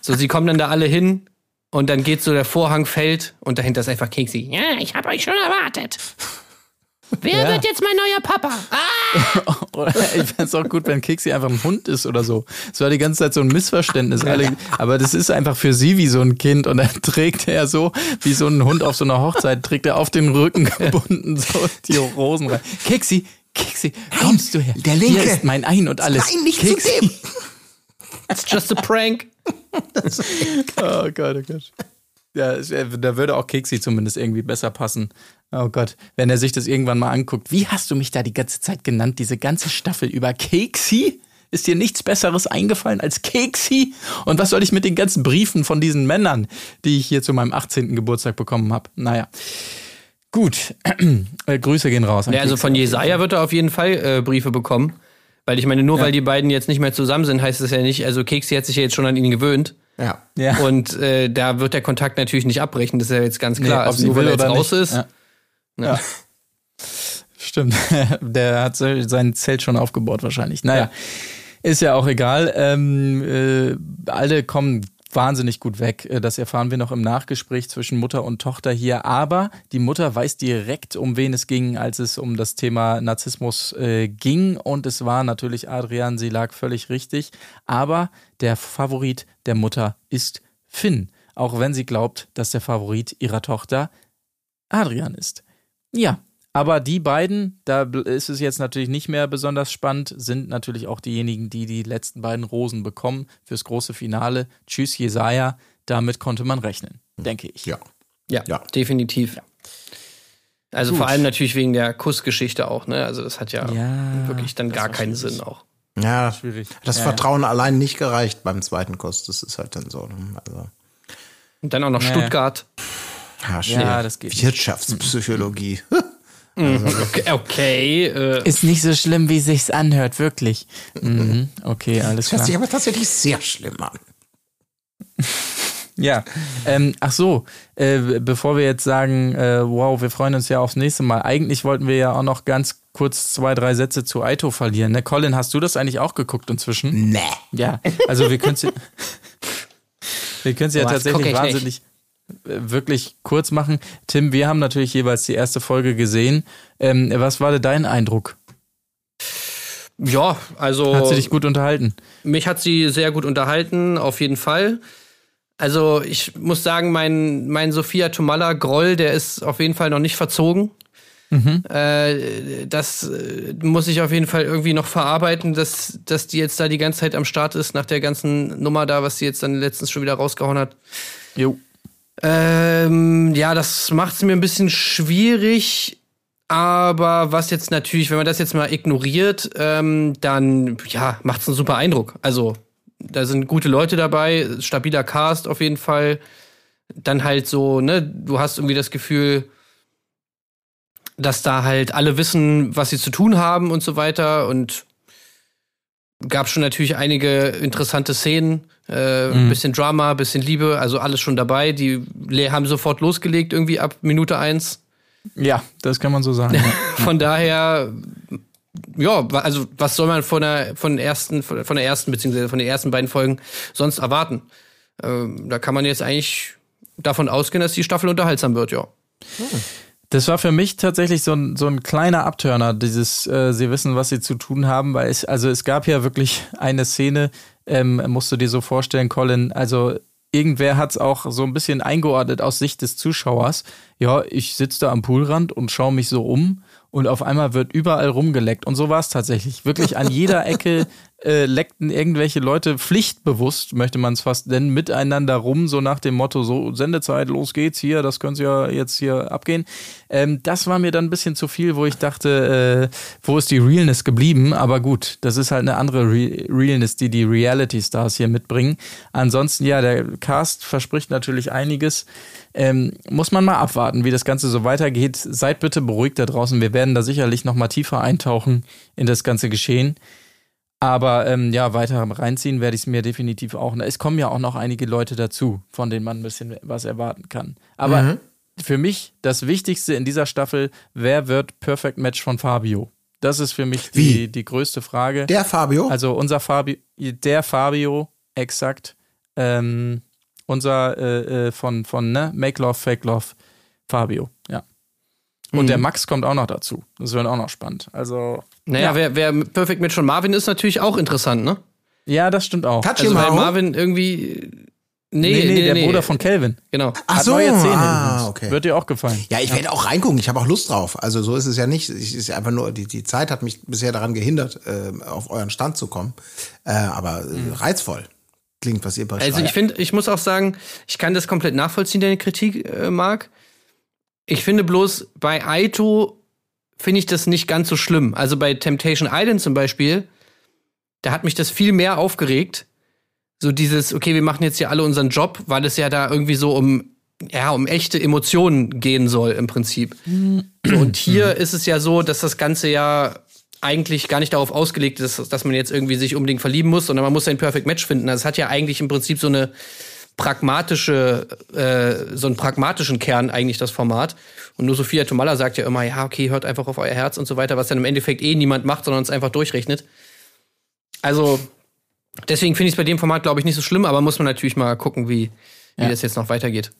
So, sie kommen dann da alle hin und dann geht so der Vorhang fällt und dahinter ist einfach Keksi. Ja, ich habe euch schon erwartet. Wer Ja. wird jetzt mein neuer Papa? Ah! *laughs* Oder ich fände es auch gut, wenn Kixi einfach ein Hund ist oder so. Es war die ganze Zeit so ein Missverständnis. Alle, aber das ist einfach für sie wie so ein Kind und dann *laughs* trägt er so, wie so ein Hund auf so einer Hochzeit, trägt er auf den Rücken gebunden so die Rosen rein. Kixi, Kixi, kommst du her? der Linke. Hier ist mein Ein und alles. Nein, nicht Kixi. zu dem. It's just a prank. *laughs* Oh Gott, oh Gott. Ja, da würde auch Keksi zumindest irgendwie besser passen. Oh Gott, wenn er sich das irgendwann mal anguckt. Wie hast du mich da die ganze Zeit genannt, diese ganze Staffel über Keksi? Ist dir nichts Besseres eingefallen als Keksi? Und was soll ich mit den ganzen Briefen von diesen Männern, die ich hier zu meinem 18. Geburtstag bekommen habe? Naja. Gut, *clears throat* äh, Grüße gehen raus. Ja, also von Jesaja wird er auf jeden Fall äh, Briefe bekommen. Weil ich meine, nur weil die beiden jetzt nicht mehr zusammen sind, heißt es ja nicht, also Keksi hat sich ja jetzt schon an ihn gewöhnt. Ja. Ja. Und äh, da wird der Kontakt natürlich nicht abbrechen, das ist ja jetzt ganz klar. ob also nur weil er jetzt raus nicht. ist. Ja. Ja. Stimmt. *laughs* Der hat sein Zelt schon aufgebaut wahrscheinlich. Naja, ist ja auch egal. Ähm, äh, alle kommen wahnsinnig gut weg. Äh, Das erfahren wir noch im Nachgespräch zwischen Mutter und Tochter hier. Aber die Mutter weiß direkt, um wen es ging, als es um das Thema Narzissmus äh, ging. Und es war natürlich Adrian, sie lag völlig richtig. Aber der Favorit der Mutter ist Finn. Auch wenn sie glaubt, dass der Favorit ihrer Tochter Adrian ist. Ja, aber die beiden, da ist es jetzt natürlich nicht mehr besonders spannend, sind natürlich auch diejenigen, die die letzten beiden Rosen bekommen fürs große Finale. Tschüss, Jesaja. Damit konnte man rechnen, denke ich. Ja. Ja, Ja. definitiv. Also vor allem natürlich wegen der Kussgeschichte auch, ne? Also das hat ja, Ja, wirklich dann gar keinen schwierig. Sinn auch. Ja, Schwierig. das Ja, Vertrauen allein nicht gereicht beim zweiten Kuss. Das ist halt dann so. ne? Also, Und dann auch noch Ja. Stuttgart. ja, Ja, das geht nicht. Wirtschaftspsychologie. Okay, okay äh, Ist nicht so schlimm, wie sich's anhört, wirklich. Mhm. Okay, alles Das hört klar. sich aber tatsächlich sehr schlimm an. Ja, ähm, ach so, äh, bevor wir jetzt sagen, äh, wow, wir freuen uns ja aufs nächste Mal. Eigentlich wollten wir ja auch noch ganz kurz zwei, drei Sätze zu Aito verlieren. Ne? Colin, hast du das eigentlich auch geguckt inzwischen? Nee. Ja, also wir können es *laughs* wir können's ja tatsächlich wahnsinnig äh, wirklich kurz machen. Tim, wir haben natürlich jeweils die erste Folge gesehen. Ähm, was war denn dein Eindruck? ja, also Hat sie dich gut unterhalten? mich hat sie sehr gut unterhalten, auf jeden Fall. Also ich muss sagen, mein, mein Sophia Tomalla Groll, der ist auf jeden Fall noch nicht verzogen. Äh, das äh, muss ich auf jeden Fall irgendwie noch verarbeiten, dass, dass die jetzt da die ganze Zeit am Start ist, nach der ganzen Nummer da, was sie jetzt dann letztens schon wieder rausgehauen hat. Jo. Ähm, ja, das macht es mir ein bisschen schwierig. Aber was jetzt natürlich, wenn man das jetzt mal ignoriert, ähm, dann ja, macht es einen super Eindruck. Also, da sind gute Leute dabei, stabiler Cast auf jeden Fall. Dann halt so, ne, du hast irgendwie das Gefühl, dass da halt alle wissen, was sie zu tun haben und so weiter. Und gab schon natürlich einige interessante Szenen. Äh, Ein bisschen Drama, bisschen Liebe, also alles schon dabei. Die haben sofort losgelegt, irgendwie ab Minute eins. Ja, das kann man so sagen. Ja. *laughs* Von daher, ja, also was soll man von der, von der ersten, von der ersten, beziehungsweise von den ersten beiden Folgen sonst erwarten? Ähm, da kann man jetzt eigentlich davon ausgehen, dass die Staffel unterhaltsam wird, ja. Das war für mich tatsächlich so ein, so ein kleiner Abturner, dieses, äh, sie wissen, was sie zu tun haben, weil es, also es gab ja wirklich eine Szene, ähm, musst du dir so vorstellen, Colin, also irgendwer hat es auch so ein bisschen eingeordnet aus Sicht des Zuschauers. Ja, ich sitze da am Poolrand und schaue mich so um und auf einmal wird überall rumgeleckt. Und so war es tatsächlich. Wirklich an jeder *laughs* Ecke äh, leckten irgendwelche Leute pflichtbewusst, möchte man es fast nennen, miteinander rum, so nach dem Motto, so Sendezeit, los geht's hier, das können Sie ja jetzt hier abgehen. Ähm, das war mir dann ein bisschen zu viel, wo ich dachte, äh, wo ist die Realness geblieben? Aber gut, das ist halt eine andere Re Realness, die die Reality Stars hier mitbringen. Ansonsten, ja, der Cast verspricht natürlich einiges. Ähm, muss man mal abwarten, wie das Ganze so weitergeht. Seid bitte beruhigt da draußen. Wir werden da sicherlich noch mal tiefer eintauchen in das ganze Geschehen. Aber ähm, ja, weiter reinziehen werde ich es mir definitiv auch. Es kommen ja auch noch einige Leute dazu, von denen man ein bisschen was erwarten kann. Aber Mhm. für mich das Wichtigste in dieser Staffel, wer wird Perfect Match von Fabio? Das ist für mich die, Wie? die größte Frage. Der Fabio? Also unser Fabio, der Fabio, exakt. Ähm, unser äh, äh, von, von ne? Make Love, Fake Love, Fabio, ja. Und Mhm. der Max kommt auch noch dazu. Das wird auch noch spannend. Also, Naja, ja, wer, wer Perfect Match von Marvin ist natürlich auch interessant, ne? ja, das stimmt auch. Touch Also weil? Marvin irgendwie. Nee, Nee, nee, nee, der nee. Bruder von Kelvin. Genau. Ach Hat so, neue Zähne ah, okay. Wird dir auch gefallen. Ja, ich werde auch reingucken. Ich habe auch Lust drauf. Also so ist es ja nicht. Es ist einfach nur, die, die Zeit hat mich bisher daran gehindert, äh, auf euren Stand zu kommen. Äh, aber äh, reizvoll. Klingt, was ihr beschreibt. Also ich finde, ich muss auch sagen, ich kann das komplett nachvollziehen, deine Kritik, äh, Marc. Ich finde bloß, bei Aito finde ich das nicht ganz so schlimm. Also bei Temptation Island zum Beispiel, da hat mich das viel mehr aufgeregt. So dieses, okay, wir machen jetzt hier alle unseren Job, weil es ja da irgendwie so um, ja, um echte Emotionen gehen soll im Prinzip. So, und hier ist es ja so, dass das Ganze ja eigentlich gar nicht darauf ausgelegt ist, dass man jetzt irgendwie sich unbedingt verlieben muss, sondern man muss ein Perfect Match finden. Also es hat ja eigentlich im Prinzip so eine pragmatische, äh, so einen pragmatischen Kern eigentlich das Format. Und nur Sophia Tomalla sagt ja immer, ja, okay, hört einfach auf euer Herz und so weiter, was dann im Endeffekt eh niemand macht, sondern es einfach durchrechnet. Also, deswegen finde ich es bei dem Format, glaube ich, nicht so schlimm, aber muss man natürlich mal gucken, wie, wie Ja. das jetzt noch weitergeht.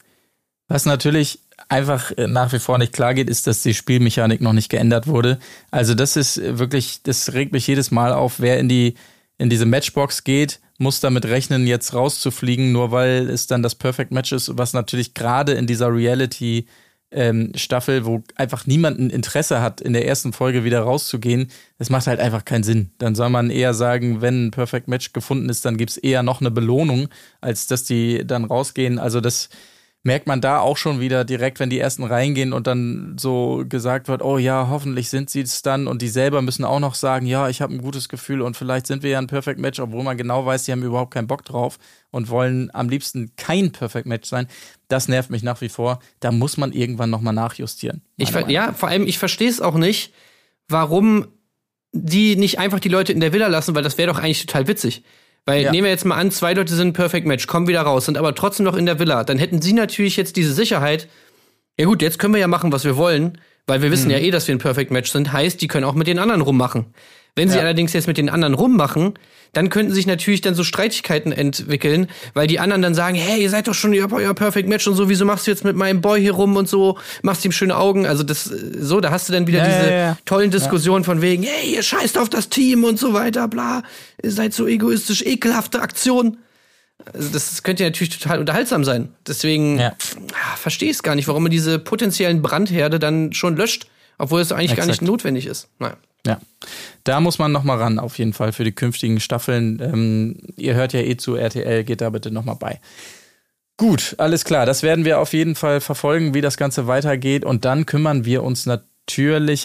Was natürlich einfach äh, nach wie vor nicht klar geht, ist, dass die Spielmechanik noch nicht geändert wurde. Also das ist wirklich, das regt mich jedes Mal auf, wer in die in diese Matchbox geht, muss damit rechnen, jetzt rauszufliegen, nur weil es dann das Perfect Match ist, was natürlich gerade in dieser Reality ähm, Staffel, wo einfach niemand ein Interesse hat, in der ersten Folge wieder rauszugehen, das macht halt einfach keinen Sinn. Dann soll man eher sagen, wenn ein Perfect Match gefunden ist, dann gibt's eher noch eine Belohnung, als dass die dann rausgehen. Also das merkt man da auch schon wieder direkt, wenn die ersten reingehen und dann so gesagt wird, oh ja, hoffentlich sind sie es dann und die selber müssen auch noch sagen, ja, ich habe ein gutes Gefühl und vielleicht sind wir ja ein Perfect Match, obwohl man genau weiß, die haben überhaupt keinen Bock drauf und wollen am liebsten kein Perfect Match sein. Das nervt mich nach wie vor. Da muss man irgendwann nochmal nachjustieren. Ich, ja, vor allem, ich verstehe es auch nicht, warum die nicht einfach die Leute in der Villa lassen, weil das wäre doch eigentlich total witzig. Weil Ja. nehmen wir jetzt mal an, zwei Leute sind ein Perfect Match, kommen wieder raus, sind aber trotzdem noch in der Villa. Dann hätten sie natürlich jetzt diese Sicherheit, ja gut, jetzt können wir ja machen, was wir wollen, weil wir Mhm. wissen ja eh, dass wir ein Perfect Match sind. Heißt, die können auch mit den anderen rummachen. Wenn sie Ja. allerdings jetzt mit den anderen rummachen, dann könnten sich natürlich dann so Streitigkeiten entwickeln, weil die anderen dann sagen, hey, ihr seid doch schon ihr, euer Perfect Match und so, wieso machst du jetzt mit meinem Boy hier rum und so, machst ihm schöne Augen. Also das, so, da hast du dann wieder Ja, diese ja, tollen Diskussionen von wegen, hey, ihr scheißt auf das Team und so weiter, bla, ihr seid so egoistisch, ekelhafte Aktion. Also das könnte ja natürlich total unterhaltsam sein. Deswegen Ja. ah, verstehe ich es gar nicht, warum man diese potenziellen Brandherde dann schon löscht, obwohl es eigentlich gar nicht Exakt. notwendig ist. Naja. Ja, da muss man noch mal ran, auf jeden Fall für die künftigen Staffeln. Ähm, ihr hört ja eh zu RTL, geht da bitte noch mal bei. Gut, alles klar. Das werden wir auf jeden Fall verfolgen, wie das Ganze weitergeht. Und dann kümmern wir uns natürlich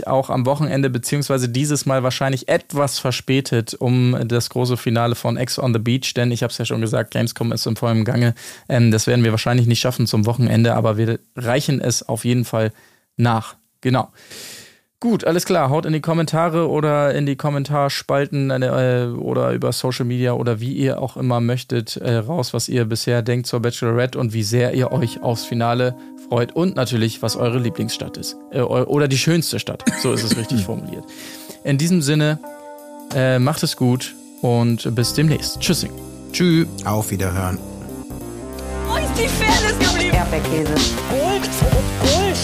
auch am Wochenende, beziehungsweise dieses Mal wahrscheinlich etwas verspätet, um das große Finale von Ex on the Beach. Denn ich habe es ja schon gesagt, Gamescom ist im vollen Gange. Ähm, das werden wir wahrscheinlich nicht schaffen zum Wochenende, aber wir reichen es auf jeden Fall nach. Genau. Gut, alles klar. Haut in die Kommentare oder in die Kommentarspalten äh, oder über Social Media oder wie ihr auch immer möchtet äh, raus, was ihr bisher denkt zur Bachelorette und wie sehr ihr euch aufs Finale freut und natürlich, was eure Lieblingsstadt ist. Äh, oder die schönste Stadt. So ist es richtig *laughs* formuliert. In diesem Sinne, äh, macht es gut und bis demnächst. Tschüssing. Tschüss. Auf Wiederhören. Wo ist die Fairness geblieben? Erdbeerkäse. Gold, Bullshit.